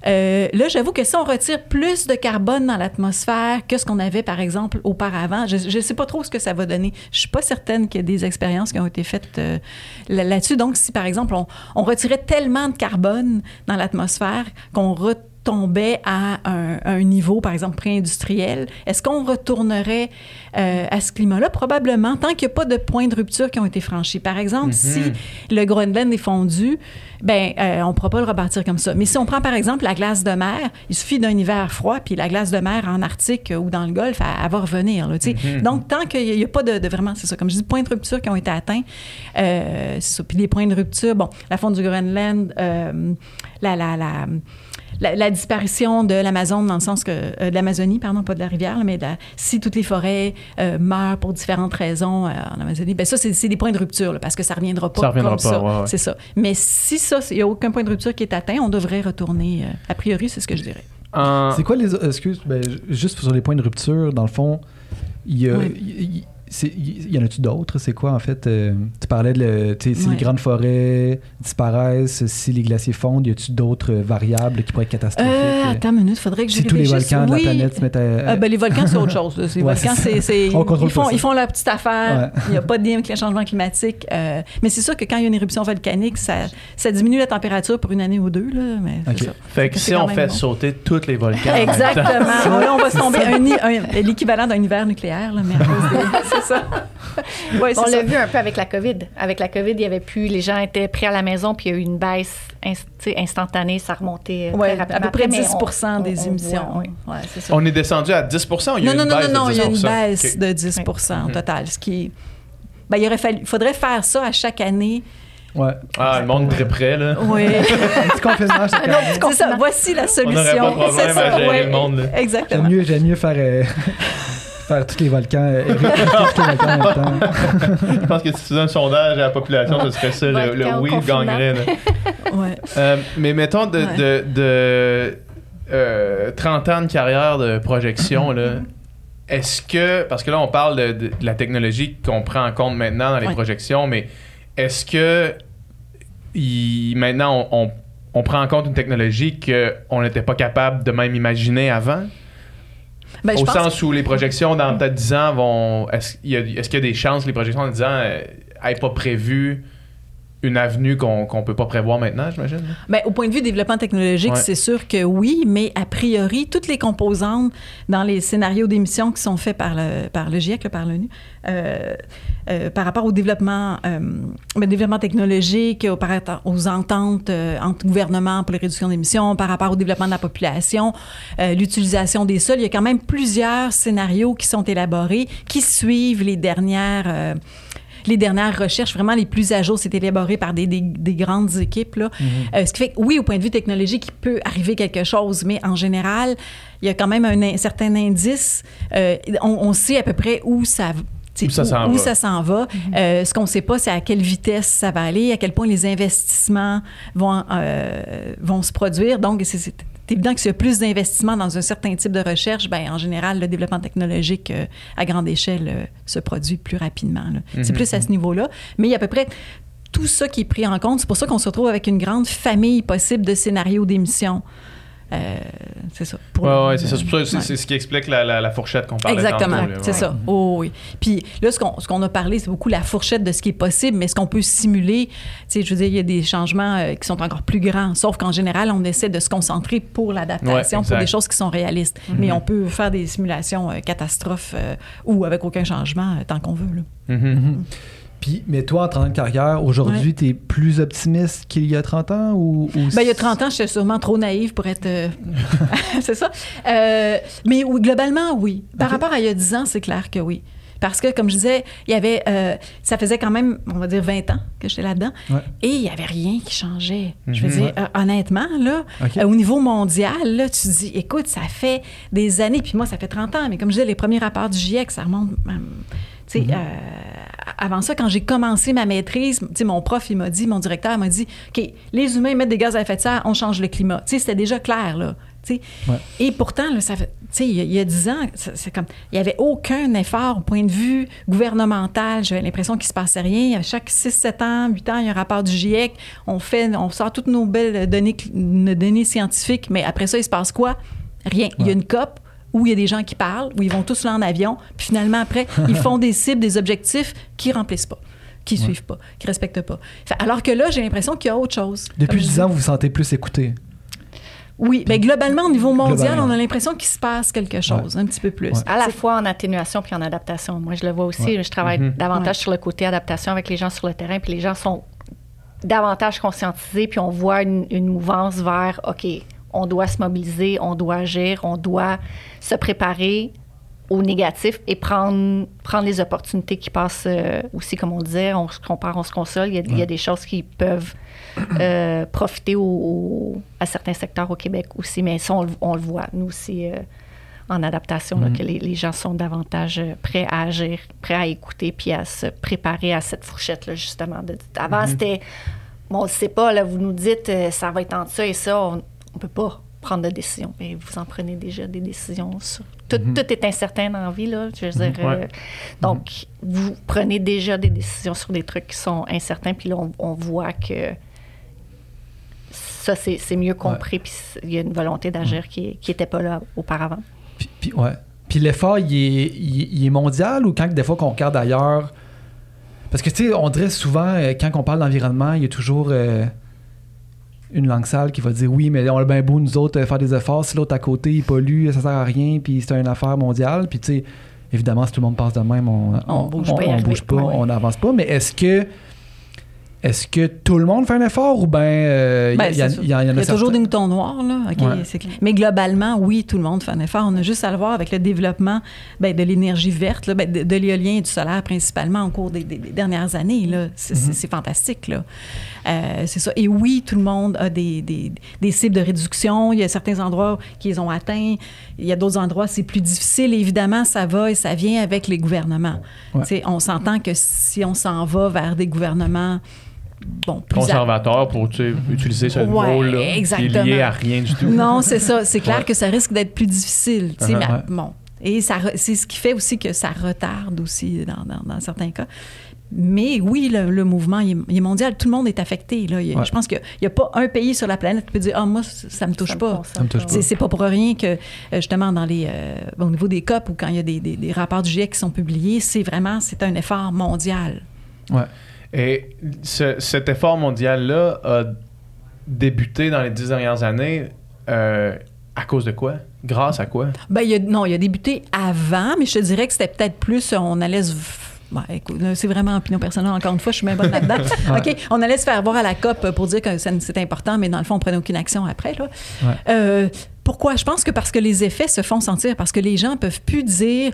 Euh, là, j'avoue que si on retire plus de carbone dans l'atmosphère que ce qu'on avait, par exemple, auparavant, je ne sais pas trop ce que ça va donner. Je suis pas certaine qu'il y ait des expériences qui ont été faites euh, là- là-dessus. Donc, si, par exemple, on, on retirait tellement de carbone dans l'atmosphère qu'on retombait à un, un niveau, par exemple, pré-industriel, est-ce qu'on retournerait euh, à ce climat-là? Probablement, tant qu'il n'y a pas de points de rupture qui ont été franchis. Par exemple, si le Groenland est fondu, ben, euh, on ne pourra pas le rebâtir comme ça. Mais si on prend, par exemple, la glace de mer, il suffit d'un hiver froid, puis la glace de mer en Arctique ou dans le Golfe, elle, elle va revenir. là, sais. Donc, tant qu'il n'y a, pas de, de vraiment, c'est ça, comme je dis, points de rupture qui ont été atteints, euh, c'est ça. Puis les points de rupture, bon, la fonte du Groenland, la, la, la, la, la disparition de l'Amazon dans le sens que euh, de l'Amazonie, pardon, pas de la rivière, là, mais de la- si toutes les forêts euh, meurent pour différentes raisons euh, en Amazonie, ben ça c'est des points de rupture là, parce que ça reviendra pas Ça reviendra comme pas, ça. ouais, ouais. C'est ça. Mais si ça, il n'y a aucun point de rupture qui est atteint, on devrait retourner. euh, a priori, c'est ce que je dirais. C'est quoi les. Excuse, ben, juste sur les points de rupture, dans le fond, il y a. Oui. il- il- y en a-tu d'autres? C'est quoi, en fait? euh, tu parlais de le- tu sais, si Ouais. les grandes forêts disparaissent, si les glaciers fondent, y a-tu d'autres variables qui pourraient être catastrophiques? Euh, euh, attends une minute, faudrait que je si tous les volcans de la planète se mettent à. Ah, ben, les volcans, c'est autre chose. Les Ouais, volcans, c'est c'est, c'est- On ils, font, ils font leur petite affaire. Ouais. Il n'y a pas de lien avec le changement climatique. euh, mais c'est sûr que quand il y a une éruption volcanique, ça, ça diminue la température pour une année ou deux. Là, mais c'est Ok. ça. Fait que C'est si on fait bon. sauter tous les volcans. Exactement. là, on va se tomber un, hi- un- l'équivalent d'un hiver nucléaire. Là, mais c'est ça. Ouais, c'est On ça. l'a vu un peu avec la COVID. Avec la COVID, il y avait plus, les gens étaient pris à la maison, puis il y a eu une baisse instantanée, ça remontait euh, Ouais, très à peu près Après, mais 10 on- des on émissions. voit, oui. Ouais, c'est ça. On est descendu à 10 ou il y a non, une non, non, baisse non, non, de il y a une 10 baisse de 10 au total, ce qui ben, il aurait fallu, il faudrait faire ça à chaque année. Ouais. Ah, le monde très près, là. Oui. Un petit confinement chaque année. c'est ça. Voici la solution. n'aurait pas de problème C'est ça, à gérer ouais. le monde, là. Exactement. J'aime mieux, j'aime mieux faire, euh, faire tous les volcans, éradiquer tous les volcans en même temps. Je pense que si tu faisais un sondage à la population, ce serait ça. Le, oui gagnerait. Ouais. Euh, mais mettons de, Ouais. de, de, euh, 30 ans de carrière de projection, là, est-ce que, parce que là on parle de, de- de la technologie qu'on prend en compte maintenant dans les Ouais. projections, mais est-ce que il- maintenant on, on on prend en compte une technologie qu'on n'était pas capable de même imaginer avant? Ben, Au sens où les projections dans peut-être 10 ans vont. Est-ce qu'il y, a- est-ce qu'il y a des chances que les projections dans 10 ans n'aient pas prévu une avenue qu'on qu'on peut pas prévoir maintenant, j'imagine? Ben, au point de vue développement technologique, Ouais. c'est sûr que oui, mais a priori, toutes les composantes dans les scénarios d'émissions qui sont faits par le, par le GIEC, par l'ONU, euh, euh, par rapport au développement, euh, ben, développement technologique, au- par rapport aux ententes entre gouvernements pour les réductions d'émissions, par rapport au développement de la population, l'utilisation des sols, il y a quand même plusieurs scénarios qui sont élaborés, qui suivent les dernières... les dernières recherches, vraiment les plus à jour, c'est élaboré par des, des- des grandes équipes. Là. Euh, ce qui fait que, oui, au point de vue technologique, il peut arriver quelque chose, mais en général, il y a quand même un, in- certain indice. Euh, on, on sait à peu près où ça Où ça s'en va. ça va. Euh, ce qu'on ne sait pas, c'est à quelle vitesse ça va aller, à quel point les investissements vont, euh, vont se produire. Donc, c'est- c'est évident que s'il y a plus d'investissements dans un certain type de recherche, ben, en général, le développement technologique euh, à grande échelle euh, se produit plus rapidement. C'est plus à ce niveau-là. Mais il y a à peu près tout ça qui est pris en compte. C'est pour ça qu'on se retrouve avec une grande famille possible de scénarios d'émissions. Euh, c'est ça. Pour Ouais, c'est ça. C'est pour ça que c'est- Ouais. c'est ce qui explique la, la- la fourchette qu'on parlait Exactement, tantôt, là, c'est ouais. ça. Oh, oui. Puis là, ce qu'on, ce qu'on a parlé, c'est beaucoup la fourchette de ce qui est possible, mais ce qu'on peut simuler, tu sais, je veux dire, il y a des changements euh, qui sont encore plus grands, sauf qu'en général, on essaie de se concentrer pour l'adaptation, Ouais, pour des choses qui sont réalistes. Mais on peut faire des simulations euh, catastrophes euh, ou avec aucun changement euh, tant qu'on veut. là. Mhm. Puis, mais toi, en 30 ans de carrière, aujourd'hui, tu es plus optimiste qu'il y a 30 ans ou, ou Ben, il y a 30 ans, j'étais sûrement trop naïve pour être. euh, c'est ça. Euh, mais globalement, oui. Par rapport à il y a 10 ans, c'est clair que oui. Parce que, comme je disais, il y avait. euh, ça faisait quand même, on va dire, 20 ans que j'étais là-dedans. Ouais. Et il n'y avait rien qui changeait. Je veux Mhm. dire, euh, honnêtement, là, euh, au niveau mondial, là, tu dis, écoute, ça fait des années, puis moi, ça fait 30 ans, mais comme je disais, les premiers rapports du GIEC, ça remonte. tu sais, Mhm. Avant ça, quand j'ai commencé ma maîtrise, mon prof, il m'a dit, mon directeur m'a dit, OK, les humains mettent des gaz à effet de serre, on change le climat. Tu sais, c'était déjà clair, là. Ouais. Et pourtant, là, ça fait, tu sais, il y a- il y a 10 ans, c'est comme, il n'y avait aucun effort au point de vue gouvernemental. J'avais l'impression qu'il ne se passait rien. À chaque 6, 7 ans, 8 ans, il y a un rapport du GIEC. On fait, on sort toutes nos belles données, nos données scientifiques, mais après ça, il se passe quoi? Rien. Il y a une COP où il y a des gens qui parlent, où ils vont tous là en avion, puis finalement, après, ils font des cibles, des objectifs qui remplissent pas qui suivent pas, qui respectent pas. Fait- alors que là, j'ai l'impression qu'il y a autre chose. Depuis Comme je 10 dis. ans, vous vous sentez plus écouté. Oui, mais globalement, au niveau mondial, on a l'impression qu'il se passe quelque chose, un petit peu plus. Ouais. À la fois en atténuation puis en adaptation. Moi, je le vois aussi. Je travaille Mhm. davantage Ouais. sur le côté adaptation avec les gens sur le terrain, puis les gens sont davantage conscientisés, puis on voit une, une mouvance vers OK, on doit se mobiliser, on doit agir, on doit se préparer au négatif et prendre, prendre les opportunités qui passent euh, aussi, comme on disait, on se compare, on se console. Il y a, il y a des choses qui peuvent euh, profiter au- au- à certains secteurs au Québec aussi, mais ça, on, le- on le voit, nous aussi, euh, en adaptation, là, que les, les gens sont davantage prêts à agir, prêts à écouter, puis à se préparer à cette fourchette-là, justement. De- avant, c'était, bon, on ne sait pas, là, vous nous dites, ça va être entre ça et ça, on ne peut pas prendre de décision. Mais vous en prenez déjà des décisions sur... Tout, tout est incertain dans la vie, là. Je veux dire, euh, donc, vous prenez déjà des décisions sur des trucs qui sont incertains, puis là, on, on voit que ça, c'est mieux compris, puis il y a une volonté d'agir qui n'était pas là auparavant. Puis, puis- ouais. Puis l'effort, il est, il, est- il est mondial ou quand des fois qu'on regarde ailleurs? Parce que, tu sais, on dirait souvent, euh, quand on parle d'environnement, il y a toujours euh, une langue sale qui va dire oui, mais on a bien beau, nous autres, faire des efforts. Si l'autre à côté, il pollue, ça sert à rien, puis c'est une affaire mondiale. Puis, tu sais, évidemment, si tout le monde passe de même, on, On bouge pas on bouge pas, ouais. on n'avance pas. Mais est-ce que. Est-ce que tout le monde fait un effort ou bien euh, il y, Ben, a- il y a- en a Il y a toujours des moutons noirs, là. Ouais. clair. Mais globalement, oui, tout le monde fait un effort. On a juste à le voir avec le développement ben, de l'énergie verte, là, ben, de, de l'éolien et du solaire principalement au cours des, des- des dernières années. là. C'est Mhm. c'est- fantastique. là. Euh, c'est ça. Et oui, tout le monde a des, des- des cibles de réduction. Il y a certains endroits qui les ont atteints. Il y a d'autres endroits, c'est plus difficile. Évidemment, ça va et ça vient avec les gouvernements. Ouais. On s'entend que si on s'en va vers des gouvernements bon, plus à- Conservateur pour tu sais, utiliser ce Ouais, mot-là. Qui est lié à rien du tout. Non, c'est ça. C'est clair Ouais. que ça risque d'être plus difficile. tu sais, Uh-huh. mais, Ouais. bon. Et ça c'est ce qui fait aussi que ça retarde aussi dans, dans- dans certains cas. Mais oui, le, le mouvement il est, il est mondial. Tout le monde est affecté. Là. Il y a- Ouais. Je pense qu'il n'y a pas un pays sur la planète qui peut dire Ah, moi, ça ne me touche Ça pas. me touche pas. C'est, c'est pas pour rien que, euh, justement, dans les, euh, au niveau des COP ou quand il y a des, des- des rapports du GIEC qui sont publiés, c'est vraiment c'est un effort mondial. Ouais. Et ce- cet effort mondial-là a débuté dans les dix dernières années euh, à cause de quoi? Grâce à quoi? Ben, non, il a débuté avant, mais je te dirais que c'était peut-être plus, on allait se... Écoute, là, c'est vraiment opinion personnelle, encore une fois, je suis bien bonne là-dedans. OK, on allait se faire voir à la COP pour dire que c'était important, mais dans le fond, on prenait aucune action après. Là. Ouais. Euh, pourquoi? Je pense que parce que les effets se font sentir, parce que les gens peuvent plus dire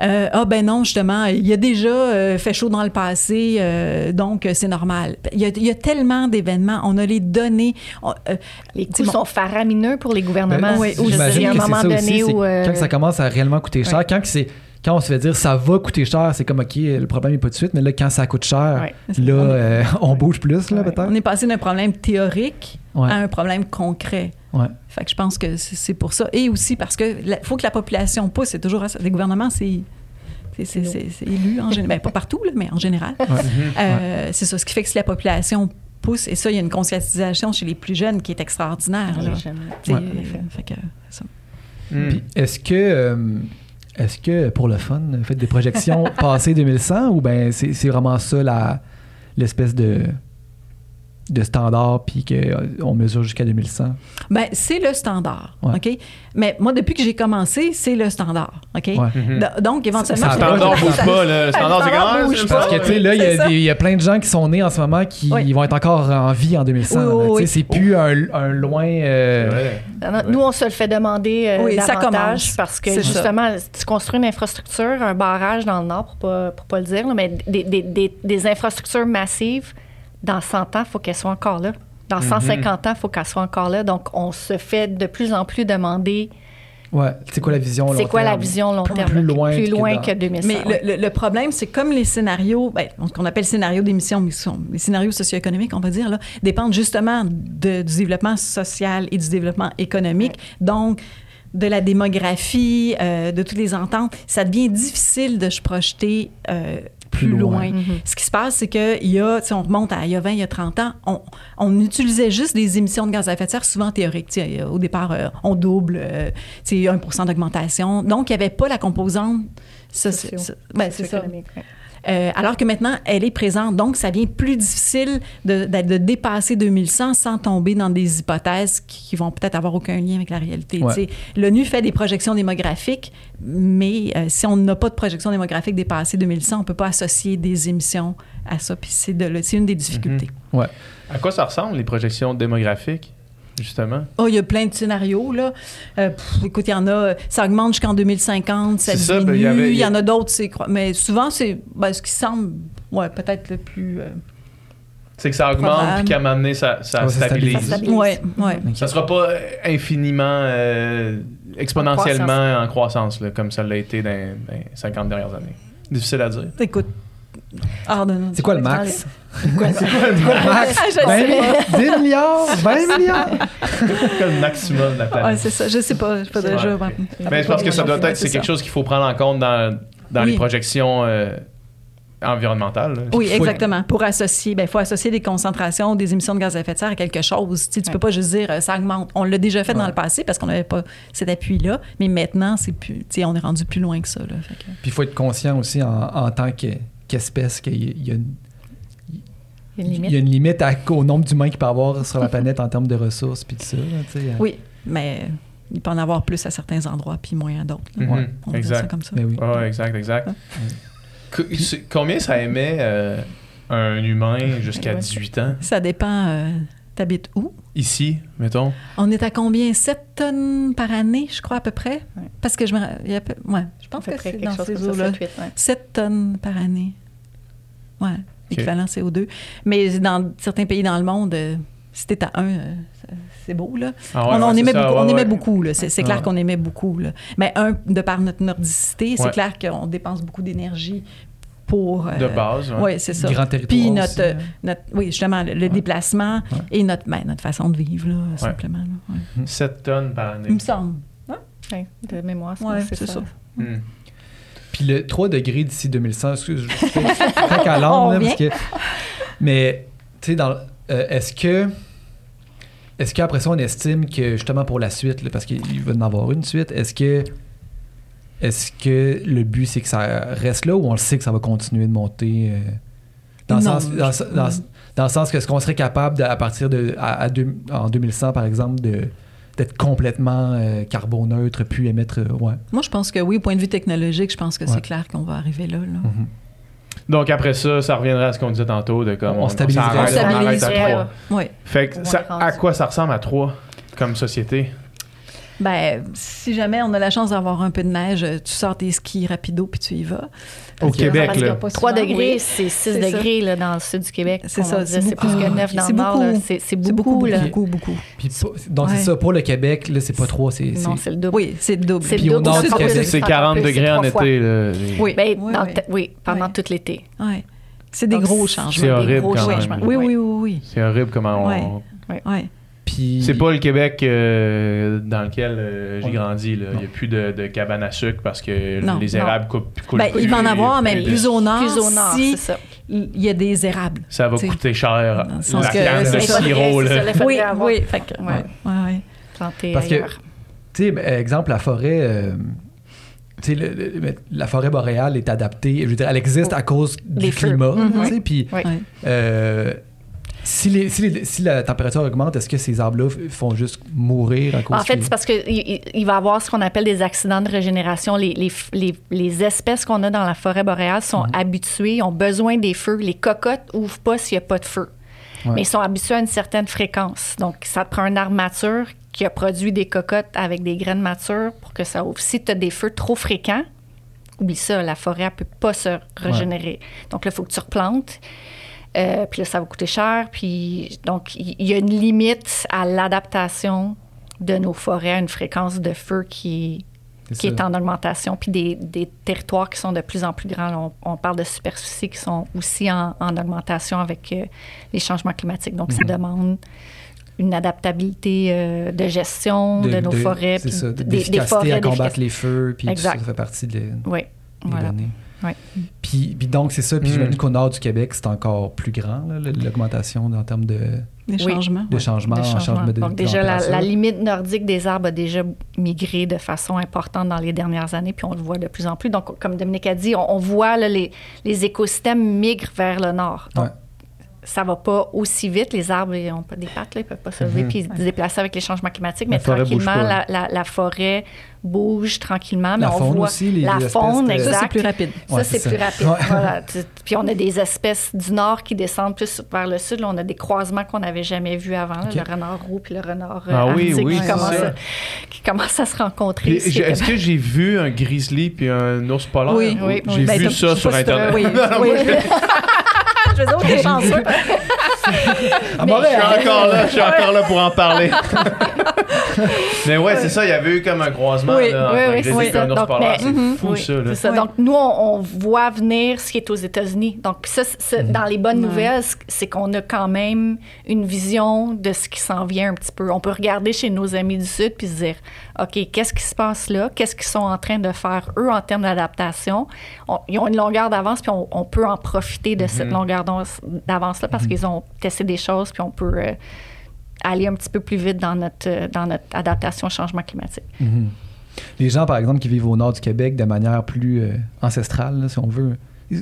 euh, Ah ben non, justement, il y a déjà euh, fait chaud dans le passé, euh, donc c'est normal. Il y, a, il y a tellement d'événements, on a les données. on- euh, Les C'est coûts bon. sont faramineux pour les gouvernements. Ben, oui, y a un c'est moment ça donné aussi, c'est où... euh, quand ça commence à réellement coûter cher, ouais. quand, que c'est, quand on se fait dire ça va coûter cher, c'est comme OK, le problème n'est pas tout de suite, mais là, quand ça coûte cher, Ouais. là, euh, on bouge plus, là, Ouais. peut-être. on est passé d'un problème théorique Ouais. à un problème concret. Ouais. Fait que je pense que c'est pour ça. Et aussi parce que il faut que la population pousse. C'est toujours ça. Les gouvernements, c'est. c'est- C'est c'est- c'est élu en général. Ben, pas partout, là, mais en général. Euh, C'est ça. Ce qui fait que si la population pousse, et ça, il y a une conscientisation chez les plus jeunes qui est extraordinaire. là. Ouais. euh, fait que, ça. Puis est-ce que, euh, est-ce que pour le fun, faites des projections passées 2100 ou ben c'est, c'est vraiment ça la, l'espèce de, de standard puis qu'on mesure jusqu'à 2100? Ben, c'est le standard. Ouais. OK? Mais moi, depuis que j'ai commencé, c'est le standard. OK? Ouais. Mhm. Do- Donc, éventuellement. Ça- Le standard bouge pas. Le standard, c'est standard grand. Parce que, tu sais, là, il y, a y plein de gens qui sont nés en ce moment qui Oui. vont être encore en vie en 2100. Oui, oui, là. Tu sais, oui. C'est plus un, un loin. euh, non, Nous, on se le fait demander euh, Oui, ça davantage commence. parce que ça. justement, tu construis une infrastructure, un barrage dans le Nord, pour pas, pour pas le dire, là, mais des, des- des- des infrastructures massives, dans 100 ans, il faut qu'elles soient encore là. Dans 150 ans, il faut qu'elles soient encore là. Donc, on se fait de plus en plus demander Ouais. C'est quoi la vision long c'est quoi la terme? vision long Plus terme. loin plus que loin dans- que 2100. Mais le, le- le problème, c'est comme les scénarios, ben, ce qu'on appelle scénarios d'émission, mais sont les scénarios socio-économiques, on va dire, là, dépendent justement de- du développement social et du développement économique. Donc, de la démographie, euh, de toutes les ententes, ça devient difficile de se projeter euh, plus, Plus loin. loin. Mhm. Ce qui se passe, c'est qu'il y a, on remonte à il y a 20, il y a 30 ans, on, on utilisait juste des émissions de gaz à effet de serre, souvent théoriques. Au départ, euh, on double, euh, tu sais, 1% d'augmentation. Donc, il n'y avait pas la composante ça, c'est- ça- Euh, alors que maintenant, elle est présente. Donc, ça devient plus difficile de, de- de dépasser 2100 sans tomber dans des hypothèses qui, qui vont peut-être avoir aucun lien avec la réalité. Ouais. L'ONU fait des projections démographiques, mais euh, si on n'a pas de projection démographique dépassée 2100, on ne peut pas associer des émissions à ça. Puis c'est une des difficultés. Ouais. À quoi ça ressemble, les projections démographiques, justement? Oh, il y a plein de scénarios, là. Euh, pff, écoute, il y en a, ça augmente jusqu'en 2050, ça C'est ça, diminue. ben, il y avait- il y en a d'autres, c'est... Mais souvent, c'est ben, ce qui semble, ouais, peut-être le plus... euh, C'est que ça augmente, puis qu'à un moment donné, ça, ça Ouais, stabilise. Ça stabilise. Ouais, ouais. Ça sera pas euh, infiniment, euh, exponentiellement en croissance, là, comme ça l'a été dans, dans les 50 dernières années. Difficile à dire. Écoute, C'est quoi le max? C'est quoi le max? Ah, je 20 sais. milliards? 10 milliards? 20 milliards? C'est le maximum de la Ouais, planète. c'est ça. Je sais pas. Je sais pas Ouais. déjà. Mais je pense que ça doit être, c'est quelque chose qu'il faut prendre en compte dans, dans Oui. les projections euh, environnementales. là. Oui, exactement. Pour associer, il faut associer des concentrations des émissions de gaz à effet de serre à quelque chose. Tu sais, tu peux Ouais. pas juste dire euh, ça augmente. On l'a déjà fait dans Ouais. le passé parce qu'on n'avait pas cet appui-là, mais maintenant, c'est plus, on est rendu plus loin que ça. Là. Fait que- Puis il faut être conscient aussi en, en tant que- qu'espèce qu'il y a- il y a une, Il y a une limite. à- au nombre d'humains qu'il peut y avoir sur la planète en termes de ressources puis tout ça. là, sais. Oui, mais il peut en avoir plus à certains endroits puis moins à d'autres. Mhm. On dire ça Exact. comme ça. Mais oui. Ouais, exact, exact. Combien ça émet euh, un humain jusqu'à Ouais. 18 ans? Ça dépend. euh, T'habites où? Ici, mettons. On est à combien? 7 tonnes par année, je crois, à peu près? Ouais. Parce que je me. il y a peu- ouais, je À pense peu que c'est quelque dans chose ces comme ça, eaux-là. 7, 8, ouais. 7 tonnes par année. Ouais, équivalent CO2. Mais dans certains pays dans le monde, euh, si t'es à 1, c'est beau, là. Ah ouais, on, ouais, ça, beaucoup, ouais, on ouais. beaucoup, là. C'est, clair qu'on émet beaucoup, là. Mais un, de par notre nordicité, c'est Ouais. clair qu'on dépense beaucoup d'énergie pour... euh, De base. Oui, c'est ça. Grand territoire. Puis aussi, notre, euh, hein. notre, oui, justement, le, le déplacement Ouais. et notre, ben, notre façon de vivre, là, simplement. là, ouais. 7 tonnes par année. Il me semble. Ouais, de mémoire, c'est Ouais, c'est c'est ça. ça. Hmm. Puis le 3 degrés d'ici 2100, excuse, je fais à l'âme, parce que. Mais, tu sais, dans- euh, est-ce que. Est-ce qu'après ça, on estime que justement pour la suite, là, parce qu'il va y en avoir une suite, est-ce que. Est-ce que le but, c'est que ça reste là ou on le sait que ça va continuer de monter euh, dans, le sens, dans, je- dans- dans le sens que est-ce qu'on serait capable, de- à partir de. À, à deux- en 2100, par exemple, de d'être complètement euh, carboneutre, puis émettre. euh, ouais. Moi, je pense que oui, au point de vue technologique, je pense que Ouais. c'est clair qu'on va arriver là. là. Mhm. Donc après ça, ça reviendrait à ce qu'on disait tantôt de comme On s'arrête, On on arrête à stabiliserait, trois. Oui. Fait que ça- à quoi ça ressemble à trois comme société? Ben, si jamais on a la chance d'avoir un peu de neige, tu sors tes skis rapido puis tu y vas. Au Parce que- Québec, parce là. pas 3 souvent, degrés, oui. c'est 6 C'est ça. degrés là, dans le sud du Québec. C'est ça, c'est C'est plus que 9 C'est dans le nord. là. beaucoup. C'est c'est C'est beaucoup. beaucoup, là. beaucoup, beaucoup. Puis donc Ouais. c'est ça, pour le Québec, là, c'est pas trop, c'est. c'est- Non, c'est le double. Oui, c'est le double. C'est Puis au nord c'est du Québec, C'est encore 40 plus, degrés c'est en été. Là. Oui, Ben, oui, oui. oui, pendant tout l'été. Ouais. C'est des Donc, gros c'est- changements. C'est horrible gros quand même. Oui, oui, oui, oui. C'est horrible comment on... Ouais. Puis. C'est pas le Québec euh, dans lequel euh, j'ai grandi. là. Il n'y a plus de, de cabane à sucre parce que Non, les non. érables coupent, coulent Ben, plus, il va en avoir, mais plus au nord, Plus au nord, si c'est ça. il y a des érables. Ça va T'sais, coûter cher. dans La que- canne de ça. sirop. Ça, Là. il faudrait Oui, avoir oui. Fait que, Ouais. ouais, ouais, Parce que- ailleurs. Tu sais, ben, exemple, la forêt. euh, le- le- la forêt boréale est adaptée. Je veux dire, elle existe à cause du Les climat. Mhm. Puis. Si, les- si les- si la température augmente, est-ce que ces arbres-là font juste mourir à cause En fait, c'est parce qu'il il, il va y avoir ce qu'on appelle des accidents de régénération. Les, espèces qu'on a dans la forêt boréale sont habituées, ont besoin des feux. Les cocottes ouvrent pas s'il n'y a pas de feu. Ouais. Mais ils sont habitués à une certaine fréquence. Donc, ça te prend un arbre mature qui a produit des cocottes avec des graines matures pour que ça ouvre. Si tu as des feux trop fréquents, oublie ça, la forêt ne peut pas se régénérer. Donc là, il faut que tu replantes. Euh, puis là, ça va coûter cher. Puis donc, il y a une limite à l'adaptation de nos forêts à une fréquence de feu qui, C'est qui est en augmentation. Puis des, des territoires qui sont de plus en plus grands. On, on parle de superficies qui sont aussi en, en augmentation avec euh, les changements climatiques. Donc, Mhm. ça demande une adaptabilité euh, de gestion de, nos forêts. C'est ça, des- forêts, à combattre les feux, puis tout ça, ça fait partie des, des Oui, voilà. données. Ouais. Puis, puis donc, c'est ça. Puis Mm. j'imagine qu'au nord du Québec, c'est encore plus grand, l'augmentation en termes de, Des Oui. changements. de ouais. changement, de Donc déjà, la, limite nordique des arbres a déjà migré de façon importante dans les dernières années, puis on le voit de plus en plus. Donc, comme Dominique a dit, on, on voit là, les, les écosystèmes migrent vers le nord. Donc, Ouais. Ça va pas aussi vite. Les arbres, ils ont pas des pattes, là, ils peuvent pas se lever Mhm. puis se déplacer avec les changements climatiques, La mais forêt bouge tranquillement, la, la- la forêt bouge tranquillement. La mais on faune voit aussi, les la espèces faune, de- exact. Ça, c'est plus rapide. Ça, Ouais, c'est c'est plus rapide. Ouais. Voilà. Tu- Puis on a des espèces du nord qui descendent plus vers le sud. Là, on a des croisements qu'on n'avait jamais vus avant. là. Le renard roux puis le renard euh, Ah oui, arctique oui, qui, ça. à, qui commencent à se rencontrer. Est-ce que j'ai vu un grizzly puis un ours polaire? Oui, oui, J'ai oui. Ben, vu ça sur Internet. oui, Veux dire, oh, t'es chanceux. À Mais- Je suis encore là, je suis encore là pour en parler. mais ouais, c'est ça, il y avait eu comme un croisement Oui, là, oui, oui, grizzly c'est Donc, polaire. mais- C'est fou Oui, ça. Là. c'est ça. Donc, nous, on, on voit venir ce qui est aux États-Unis. Donc, puis ça, c'est- dans les bonnes nouvelles, c'est- qu'on a quand même une vision de ce qui s'en vient un petit peu. On peut regarder chez nos amis du Sud puis se dire, OK, qu'est-ce qui se passe là? Qu'est-ce qu'ils sont en train de faire, eux, en termes d'adaptation? On- ils ont une longueur d'avance, puis on, on peut en profiter de cette longueur d'avance- d'avance-là parce qu'ils ont des choses, puis on peut euh, aller un petit peu plus vite dans notre, euh, dans notre adaptation au changement climatique. Mhm. Les gens, par exemple, qui vivent au nord du Québec de manière plus euh, ancestrale, là, si on veut,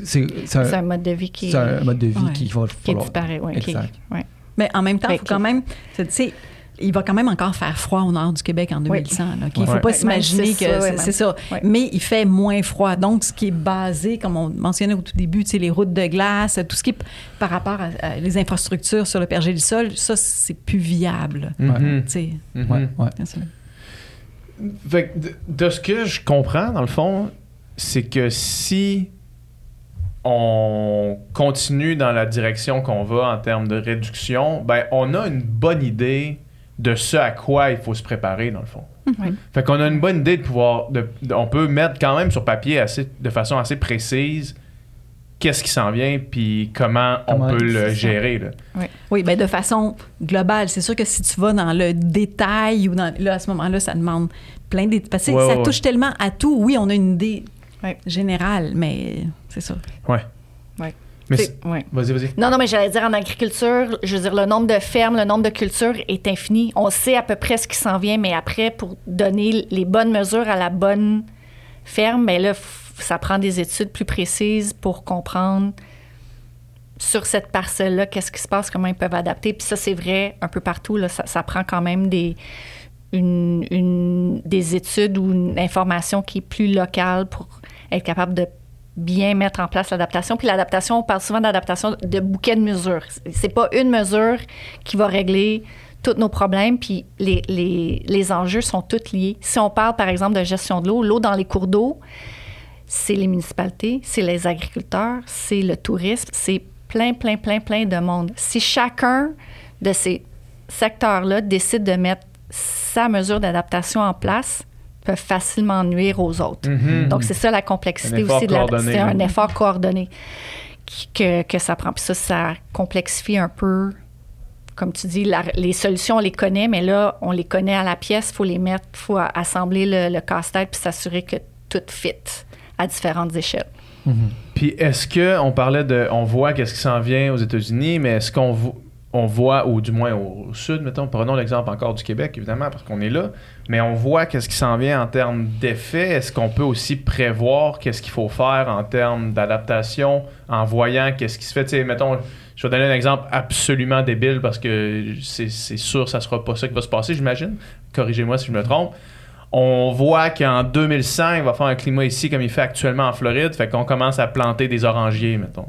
c'est un, mode de vie qui, c'est un mode de vie Ouais. qui va qui falloir- disparaît. Ouais, qui- Exact. ouais. Mais en même temps, il faut quand même. Tu sais, il va quand même encore faire froid au nord du Québec en 2100. là, OK? Il ne faut Ouais. pas Ouais, s'imaginer que c'est ça, c'est ça. Ouais. Mais il fait moins froid. Donc, ce qui est basé, comme on mentionnait au tout début, tu sais, les routes de glace, tout ce qui est par rapport à, à les infrastructures sur le pergélisol, ça, c'est plus viable. Ouais. Fait que de, de ce que je comprends, dans le fond, c'est que si on continue dans la direction qu'on va en termes de réduction, ben on a une bonne idée de ce à quoi il faut se préparer, dans le fond. Oui. Fait qu'on a une bonne idée de pouvoir... de- de- on peut mettre quand même sur papier assez, de façon assez précise qu'est-ce qui s'en vient puis comment, Comment- on peut le gérer. Là. Oui, bien, de façon globale. C'est sûr que si tu vas dans le détail ou dans, là, à ce moment-là, ça demande plein de... Parce que Ouais, ça ouais, touche tellement à tout. Oui, on a une idée général, mais c'est ça. C'est- ouais. Vas-y, vas-y. Non, non, mais j'allais dire en agriculture, je veux dire, le nombre de fermes, le nombre de cultures est infini. On sait à peu près ce qui s'en vient, mais après, pour donner les bonnes mesures à la bonne ferme, mais là, f- ça prend des études plus précises pour comprendre sur cette parcelle-là, qu'est-ce qui se passe, comment ils peuvent adapter. Puis ça, c'est vrai un peu partout. Là, ça, ça prend quand même des, une, une- des études ou une information qui est plus locale pour être capable de bien mettre en place l'adaptation. Puis l'adaptation, on parle souvent d'adaptation de bouquet de mesures. C'est pas une mesure qui va régler tous nos problèmes, puis les, les, les enjeux sont tous liés. Si on parle, par exemple, de gestion de l'eau, l'eau dans les cours d'eau, c'est les municipalités, c'est les agriculteurs, c'est le tourisme, c'est plein, plein, plein, plein de monde. Si chacun de ces secteurs-là décide de mettre sa mesure d'adaptation en place, peuvent facilement nuire aux autres. Mhm. Donc, c'est ça la complexité aussi de la, c'est un effort coordonné que, que ça prend. Puis ça, ça complexifie un peu, comme tu dis, la- les solutions, on les connaît, mais là, on les connaît à la pièce, il faut les mettre, il faut assembler le, le casse-tête puis s'assurer que tout fit à différentes échelles. Puis est-ce que on parlait de, on voit qu'est-ce qui s'en vient aux États-Unis, mais est-ce qu'on vo- on voit, ou du moins au sud, mettons, prenons l'exemple encore du Québec, évidemment, parce qu'on est là, mais on voit qu'est-ce qui s'en vient en termes d'effets. Est-ce qu'on peut aussi prévoir qu'est-ce qu'il faut faire en termes d'adaptation en voyant qu'est-ce qui se fait? Tu sais, mettons, je vais donner un exemple absolument débile parce que c'est c'est sûr ça sera pas ça qui va se passer, j'imagine. Corrigez-moi si je me trompe. On voit qu'en 2100, il va faire un climat ici comme il fait actuellement en Floride. Fait qu'on commence à planter des orangiers, mettons,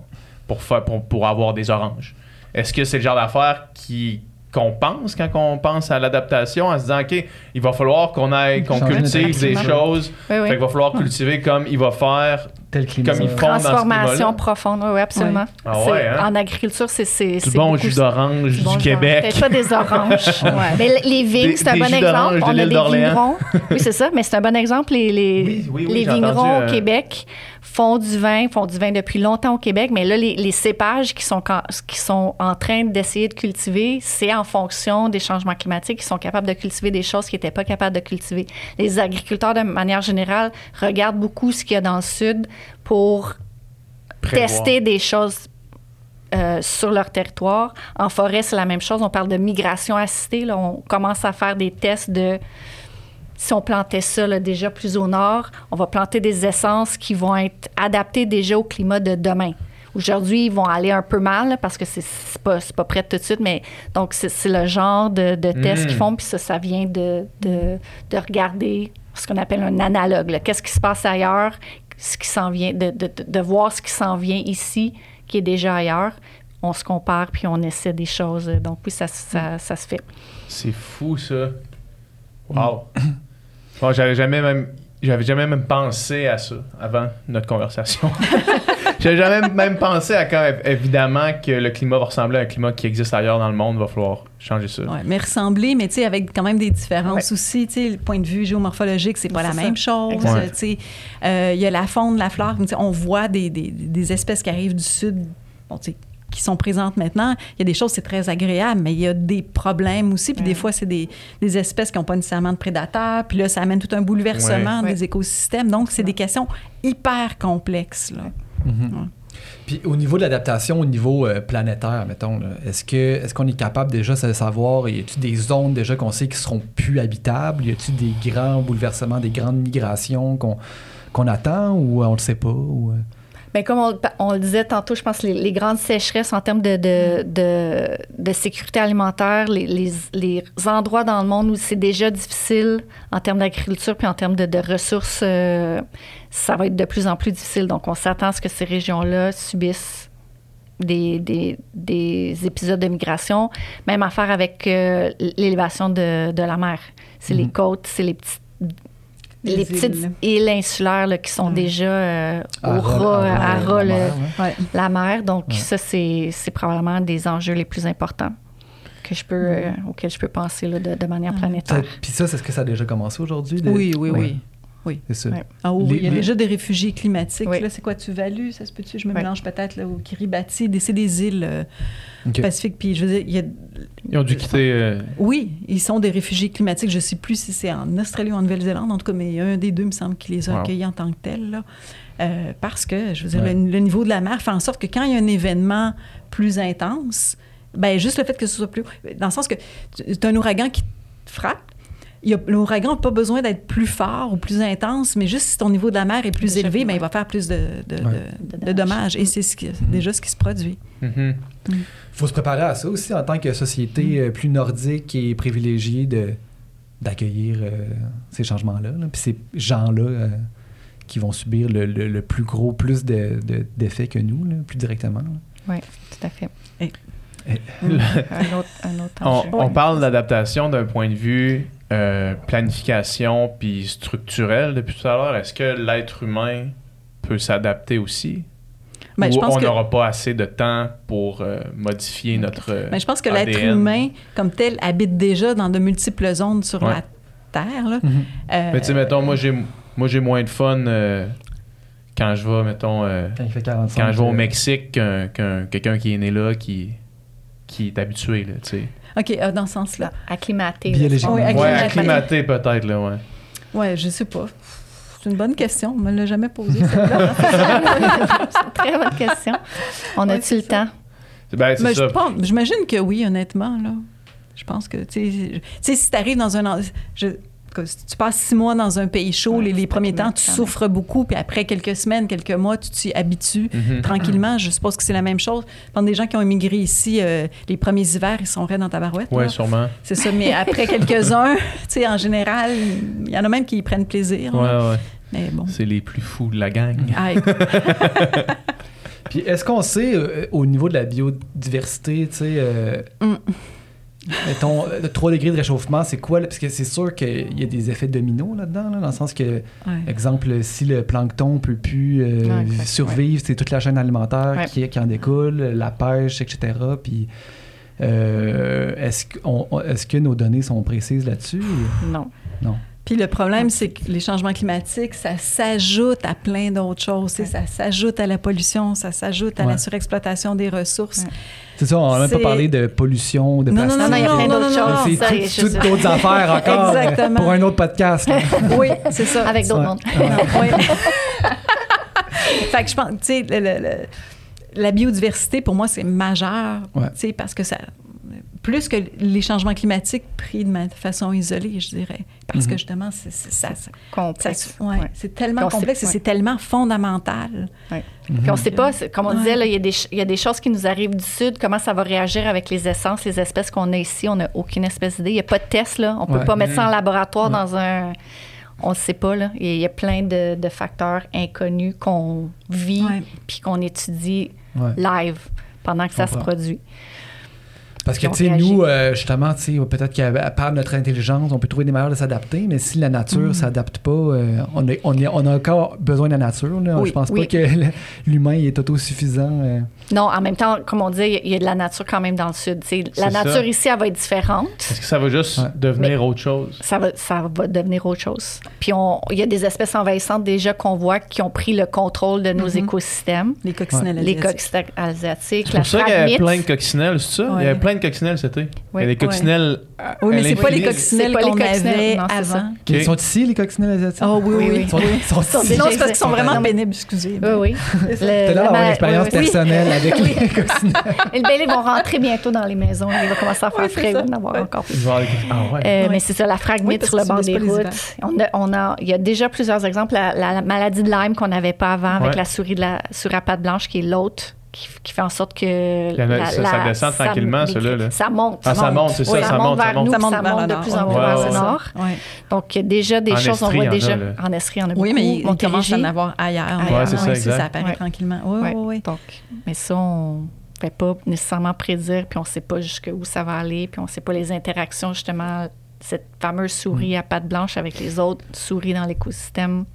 pour, faire, pour, pour avoir des oranges. Est-ce que c'est le genre d'affaire qui qu'on pense quand on pense à l'adaptation en se disant OK, il va falloir qu'on aille qu'on cultive des choses. Oui, oui. Fait qu'il va falloir cultiver comme il va faire Tel climat. Comme ils font dans ce Transformation profonde, oui, oui, absolument. Ah ouais, hein? En agriculture, c'est c'est du bon jus d'orange du, bon Québec. Peut-être pas des oranges. ouais. Mais les vignes, c'est un bon exemple. On a des vignerons. Oui, c'est ça, mais c'est un bon exemple. Les, les, Oui, oui, oui, les j'ai entendu, vignerons euh, au Québec font du vin, font du vin depuis longtemps au Québec, mais là, les, les cépages qui sont, quand- qui sont en train d'essayer de cultiver, c'est en fonction des changements climatiques. Ils sont capables de cultiver des choses qu'ils n'étaient pas capables de cultiver. Les agriculteurs, de manière générale, regardent beaucoup ce qu'il y a dans le sud pour Prévoir. tester des choses euh, sur leur territoire. En forêt, c'est la même chose. On parle de migration assistée. Là. On commence à faire des tests de si on plantait ça là, déjà plus au nord, on va planter des essences qui vont être adaptées déjà au climat de demain. Aujourd'hui, ils vont aller un peu mal là, parce que c'est pas, pas prêt tout de suite, mais donc c'est le genre de, de tests Mm. qu'ils font, puis ça, ça vient de, de, de regarder ce qu'on appelle un analogue. Qu'est-ce qui se passe ailleurs, ce qui s'en vient, de, de, de- de voir ce qui s'en vient ici, qui est déjà ailleurs. On se compare, puis on essaie des choses. Donc oui, ça, ça, ça se fait. C'est fou ça. Wow. Bon, j'avais jamais même j'avais jamais même pensé à ça avant notre conversation. j'avais jamais même pensé à quand évidemment que le climat va ressembler à un climat qui existe ailleurs dans le monde, va falloir changer ça. Ouais, mais ressembler, mais tu sais, avec quand même des différences aussi. Tu sais, le point de vue géomorphologique, c'est pas C'est la ça. même chose. Tu sais, euh, il y a la faune, la flore. On voit des, des, des espèces qui arrivent du sud, bon, tu sais, qui sont présentes maintenant. Il y a des choses, c'est très agréable, mais il y a des problèmes aussi. Puis des fois, c'est des, des espèces qui n'ont pas nécessairement de prédateurs. Puis là, ça amène tout un bouleversement Ouais. des écosystèmes. Donc, c'est des questions hyper complexes. Là. Mhm. Puis au niveau de l'adaptation, au niveau euh, planétaire, mettons, là, est-ce que est-ce qu'on est capable déjà de savoir, y a-t-il des zones déjà qu'on sait qui seront plus habitables, y a-t-il des grands bouleversements, des grandes migrations qu'on qu'on attend ou on le sait pas ou, euh, Bien, comme on, on le disait tantôt, je pense que les, les grandes sécheresses en termes de, de, de, de sécurité alimentaire, les, les, les endroits dans le monde où c'est déjà difficile en termes d'agriculture puis en termes de, ressources, euh, ça va être de plus en plus difficile. Donc, on s'attend à ce que ces régions-là subissent des, des, des épisodes de migration. Même affaire avec euh, l'élévation de, de la mer. C'est les Mhm. côtes, c'est les petites les, Les petites îles. îles insulaires là, qui sont Ouais. déjà euh, à au ras- à ras ras la mer, ouais. Ouais. la mer. Donc, Ouais. ça, c'est c'est probablement des enjeux les plus importants que je peux, euh, auxquels je peux penser là, de, de manière planétaire. Puis ça, c'est ce que ça a déjà commencé aujourd'hui? Oui, oui, oui. Oui. C'est ça. Ouais. Ah oui, Les- il y a les- déjà des réfugiés climatiques. Oui. Là, c'est quoi, Tuvalu, ça se peut-tu? Je me Oui. mélange peut-être, là, au Kiribati. C'est des îles euh. Pacifiques. Puis, je veux dire, il y a... Ils ont dû quitter. euh, Oui, ils sont des réfugiés climatiques. Je ne sais plus si c'est en Australie ou en Nouvelle-Zélande, en tout cas, mais il y a un des deux, me semble, qui les a Wow. accueillis en tant que tels. Là. Euh, parce que, je veux dire, Ouais. le, le niveau de la mer fait en sorte que quand il y a un événement plus intense, ben juste le fait que ce soit plus haut, dans le sens que as un ouragan qui frappe, L'ouragan n'a pas besoin d'être plus fort ou plus intense, mais juste si ton niveau de la mer est plus élevé, ben, ouais. il va faire plus de, de, Ouais. de- De de dommages. Et Mm. c'est ce qui- déjà ce qui se produit. mhm. Il faut se préparer à ça aussi en tant que société Mm. euh, plus nordique et privilégiée de, d'accueillir euh, ces changements-là. là. Puis ces gens-là euh, qui vont subir le, le- le plus gros plus de, de- d'effets que nous, là, plus directement. Oui, tout à fait. Et- Et- un autre, un autre On, enjeu. on parle d'adaptation d'un point de vue euh, planification puis structurel depuis tout à l'heure. Est-ce que l'être humain peut s'adapter aussi? Ben, Ou je pense on que- n'aura pas assez de temps pour euh, modifier notre. Mais je pense que l'être humain, comme tel, habite déjà dans de multiples zones sur Ouais. la Terre. Là. Mhm. Euh, Mais tu sais, mettons, moi, j'ai, moi, j'ai moins de fun euh, quand je vais, mettons, euh, Quand il fait 45. quand je vais au Mexique qu'un, qu'un- quelqu'un qui est né là, qui, qui est habitué, là, tu sais. OK, ah, dans ce sens-là. Acclimaté. Biologiquement. Oui, Ouais, Acclimaté. peut-être, là, ouais. Ouais, je sais pas. C'est une bonne question. On me l'a jamais posée, celle-là. C'est une très bonne question. On Ouais, a-tu le ça. temps? Ben, c'est ça. je pense- j'imagine que oui, honnêtement. Là. Je pense que, tu sais, tu sais, si tu arrives dans un... je- si tu passes six mois dans un pays chaud, Ouais, les, premiers temps, tu souffres beaucoup, puis après quelques semaines, quelques mois, tu t'y habitues Mhm. tranquillement. Je suppose que c'est la même chose. Pendant des gens qui ont immigré ici, euh, les premiers hivers, ils sont raides dans ta barouette. Là. sûrement. C'est ça, mais après quelques-uns, tu sais, en général, il y en a même qui y prennent plaisir. Ouais, là. ouais. Mais bon. C'est les plus fous de la gang. Puis est-ce qu'on sait, euh, au niveau de la biodiversité, tu sais, euh, Mm. Mettons, euh, 3 degrés de réchauffement, c'est quoi? là? Parce que c'est sûr qu'il y a des effets dominos là-dedans, là, dans le sens que, ouais. exemple, si le plancton peut plus euh, Ouais, survivre, c'est toute la chaîne alimentaire qui, qui en découle, la pêche, etc. Puis euh, est-ce, qu'on- est-ce que nos données sont précises là-dessus? Non. Non. Puis le problème, c'est que les changements climatiques, ça s'ajoute à plein d'autres choses. tu sais, Ça s'ajoute à la pollution, ça s'ajoute à Ouais. la surexploitation des ressources. Ouais. C'est ça, on n'a même pas parlé de pollution, de Non, non, plastique. Non, non, il y a plein d'autres choses. C'est tout- toutes sais. d'autres affaires encore. Exactement. Pour un autre podcast. Oui, c'est ça. Avec d'autres Ouais. mondes. Oui. fait que je pense, tu sais, la biodiversité, pour moi, c'est majeur, Ouais. tu sais, parce que ça... Plus que les changements climatiques pris de façon isolée, je dirais. Parce que Mhm. justement, c'est c'est- ça, Complexe. ouais, Ouais. c'est tellement Puis on sait- complexe et c'est tellement fondamental. Puis on sait pas, comme on Ouais. disait, il y, a des ch- il y a des choses qui nous arrivent du Sud, comment ça va réagir avec les essences, les espèces qu'on a ici? On n'a aucune espèce d'idée. Il n'y a pas de test, là. On peut Ouais. pas mettre ça en Mm. laboratoire Ouais. dans un... On ne sait pas, là. Il y a- plein de, de facteurs inconnus qu'on vit Ouais. puis qu'on étudie Ouais. live pendant que ça se produit. Parce que, tu sais, nous, euh, justement, tu sais, peut-être qu'à à part notre intelligence, on peut trouver des manières de s'adapter, mais si la nature Mm. ne s'adapte pas, euh, on, est- on, est- on a encore besoin de la nature. Là. Oui, Je pense oui. pas que l'humain est autosuffisant. euh. Non, en même temps, comme on dit, il y a- a de la nature quand même dans le Sud. La ça. nature ici, elle va être différente. Est-ce que ça va juste Ouais. devenir autre chose? ça va, ça va devenir autre chose. Puis on- il y a des espèces envahissantes déjà qu'on voit qui ont pris le contrôle de nos Mhm. écosystèmes. Les coccinelles Les asiatiques. coccinelles asiatiques, C'est la pour ça qu'il y phragmite. plein de coccinelles, c'est ça? Il y Ouais. avait plein de coccinelles cet été. Il y a des Oui. coccinelles. à- Oui, mais c'est pas les coccinelles les qu'on coccinelles, avait non, avant. Ils sont ici, les coccinelles asiatiques? Oh oui, oui, Oui, oui. oui. Ils sont, ils sont Sont c'est parce qu'ils sont vraiment pénibles, excusez. Oui, oui. L'air la d'avoir une expérience oui, oui. personnelle avec les coccinelles. Et le bébé vont rentrer bientôt dans les maisons. Il va commencer à faire frais. Il va en avoir encore plus. Avoir Ah. Euh. Mais c'est ça, la parce sur le bord des les routes. On a, il y a déjà plusieurs exemples. La, la maladie de Lyme qu'on n'avait pas avant avec la souris de la souris à pattes blanches qui est l'autre. Qui, qui fait en sorte que. La- ça- ça descend tranquillement, les- cela, là. Ça monte. Ah, ça monte, c'est ça, Oui, ça monte, ça vers monte. nous, Ça ça monte monte, vers le de plus en plus vers le nord. Ouais. Donc, il y a déjà des En choses, on voit déjà. là. En Estrie, en a beaucoup. Oui, mais il, commence à en avoir ailleurs. Ouais, mais c'est ça, oui, exact. ça apparaît Ouais. tranquillement. Oui, oui, oui. Donc, mais ça, on ne fait pas nécessairement prédire, puis on ne sait pas jusqu'où ça va aller, puis on ne sait pas les interactions, justement, cette fameuse souris à pattes blanches avec les autres souris dans l'écosystème.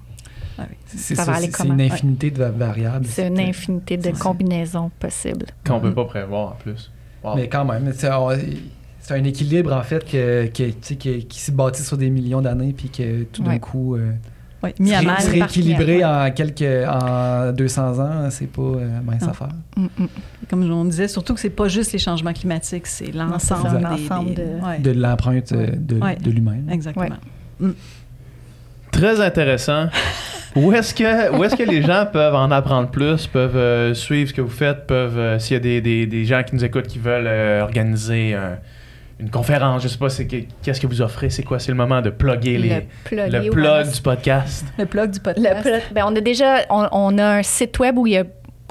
C'est Ça ça, va aller c'est- c'est comment? une infinité de va- variables. C'est une infinité de combinaisons possibles. Qu'on peut pas prévoir en plus. Wow. Mais quand même, c'est un équilibre en fait que, que- qui s'est bâti sur des millions d'années puis que tout d'un Ouais. coup, euh, Oui, mis à Se mal. se rééquilibrer en quelques en 200 ans, c'est pas euh, mince Non. affaire. Mm, mm. Comme on disait, surtout que c'est pas juste les changements climatiques, c'est l'ensemble de- l'empreinte euh, de, Ouais. de l'humain. Exactement. Ouais. Très intéressant. Où est-ce que, où est-ce que les gens peuvent en apprendre plus, peuvent euh, suivre ce que vous faites, peuvent, euh, s'il y a des, des- des gens qui nous écoutent qui veulent euh, organiser un- une conférence, je sais pas, c'est que- qu'est-ce que vous offrez, c'est quoi, c'est le moment de plugger les, Le plug, le plug du podcast. Le plug du Le podcast. plug- ben, on a déjà on, on a un site web où il y a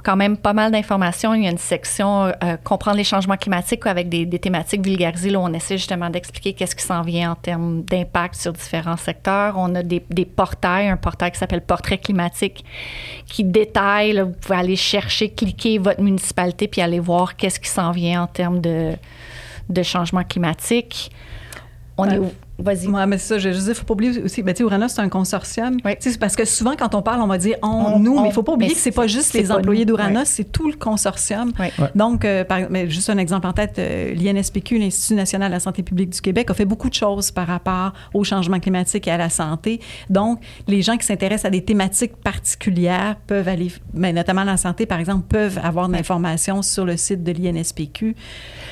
quand même pas mal d'informations. Il y a une section euh, comprendre les changements climatiques avec des, des thématiques vulgarisées là, où on essaie justement d'expliquer qu'est-ce qui s'en vient en termes d'impact sur différents secteurs. On a des, des portails, un portail qui s'appelle Portrait climatique qui détaille. là, vous pouvez aller chercher, cliquer votre municipalité puis aller voir qu'est-ce qui s'en vient en termes de, de changement climatique. On Ouais. est? Vas-y. Ouais, mais c'est ça, je veux juste dire, faut pas oublier aussi, ben, tu sais, Uranus, c'est un consortium. Oui. Tu sais, c'est parce que souvent, quand on parle, on va dire on, On- nous, on- mais il faut pas oublier que c'est pas juste les pas employés nous. d'Uranus, Ouais. c'est tout le consortium. Oui. Donc, euh, par- mais juste un exemple en tête, euh, l'INSPQ, l'Institut national de la santé publique du Québec, a fait beaucoup de choses par rapport au changement climatique et à la santé. Donc, les gens qui s'intéressent à des thématiques particulières peuvent aller, mais notamment la santé, par exemple, peuvent avoir de l'information sur le site de l'INSPQ.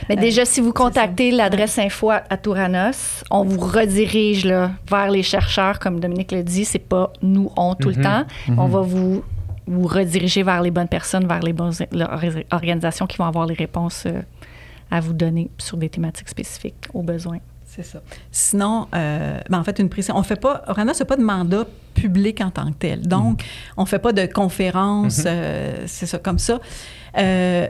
Mais Euh, déjà, si vous contactez l'adresse info à à Touranos, on vous redirige là, vers les chercheurs, comme Dominique le dit, c'est pas nous, on tout Mhm. le temps. On va vous, vous rediriger vers les bonnes personnes, vers les bonnes or- organisations qui vont avoir les réponses euh, à vous donner sur des thématiques spécifiques aux besoins. C'est ça. Sinon, euh, ben, en fait, une précision. On fait pas, Oranos n'a pas de mandat public en tant que tel. Donc, on fait pas de conférences, euh, c'est ça, comme ça. Euh,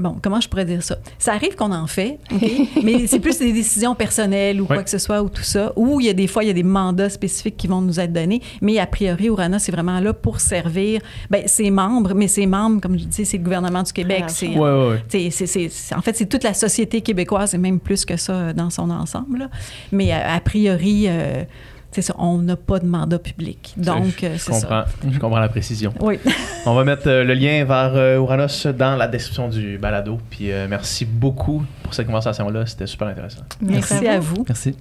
bon, comment je pourrais dire ça? Ça arrive qu'on en fait, mais c'est plus des décisions personnelles ou quoi que ce soit ou tout ça. Ou il y a des fois, il y a des mandats spécifiques qui vont nous être donnés. Mais a priori, Oranos, c'est vraiment là pour servir ben, ses membres. Mais ses membres, comme je dis, c'est le gouvernement du Québec. Ah, c'est Ouais, ouais, ouais. c'est- c'est- c'est- c'est- en fait, c'est toute la société québécoise et même plus que ça euh, dans son ensemble. là. Mais euh, a priori, euh, c'est ça, on n'a pas de mandat public. Donc, je, euh, je c'est comprends, ça. je comprends la précision. Oui. On va mettre euh, le lien vers euh, Uranus dans la description du balado. Puis euh, merci beaucoup pour cette conversation-là, c'était super intéressant. Merci à vous. Merci.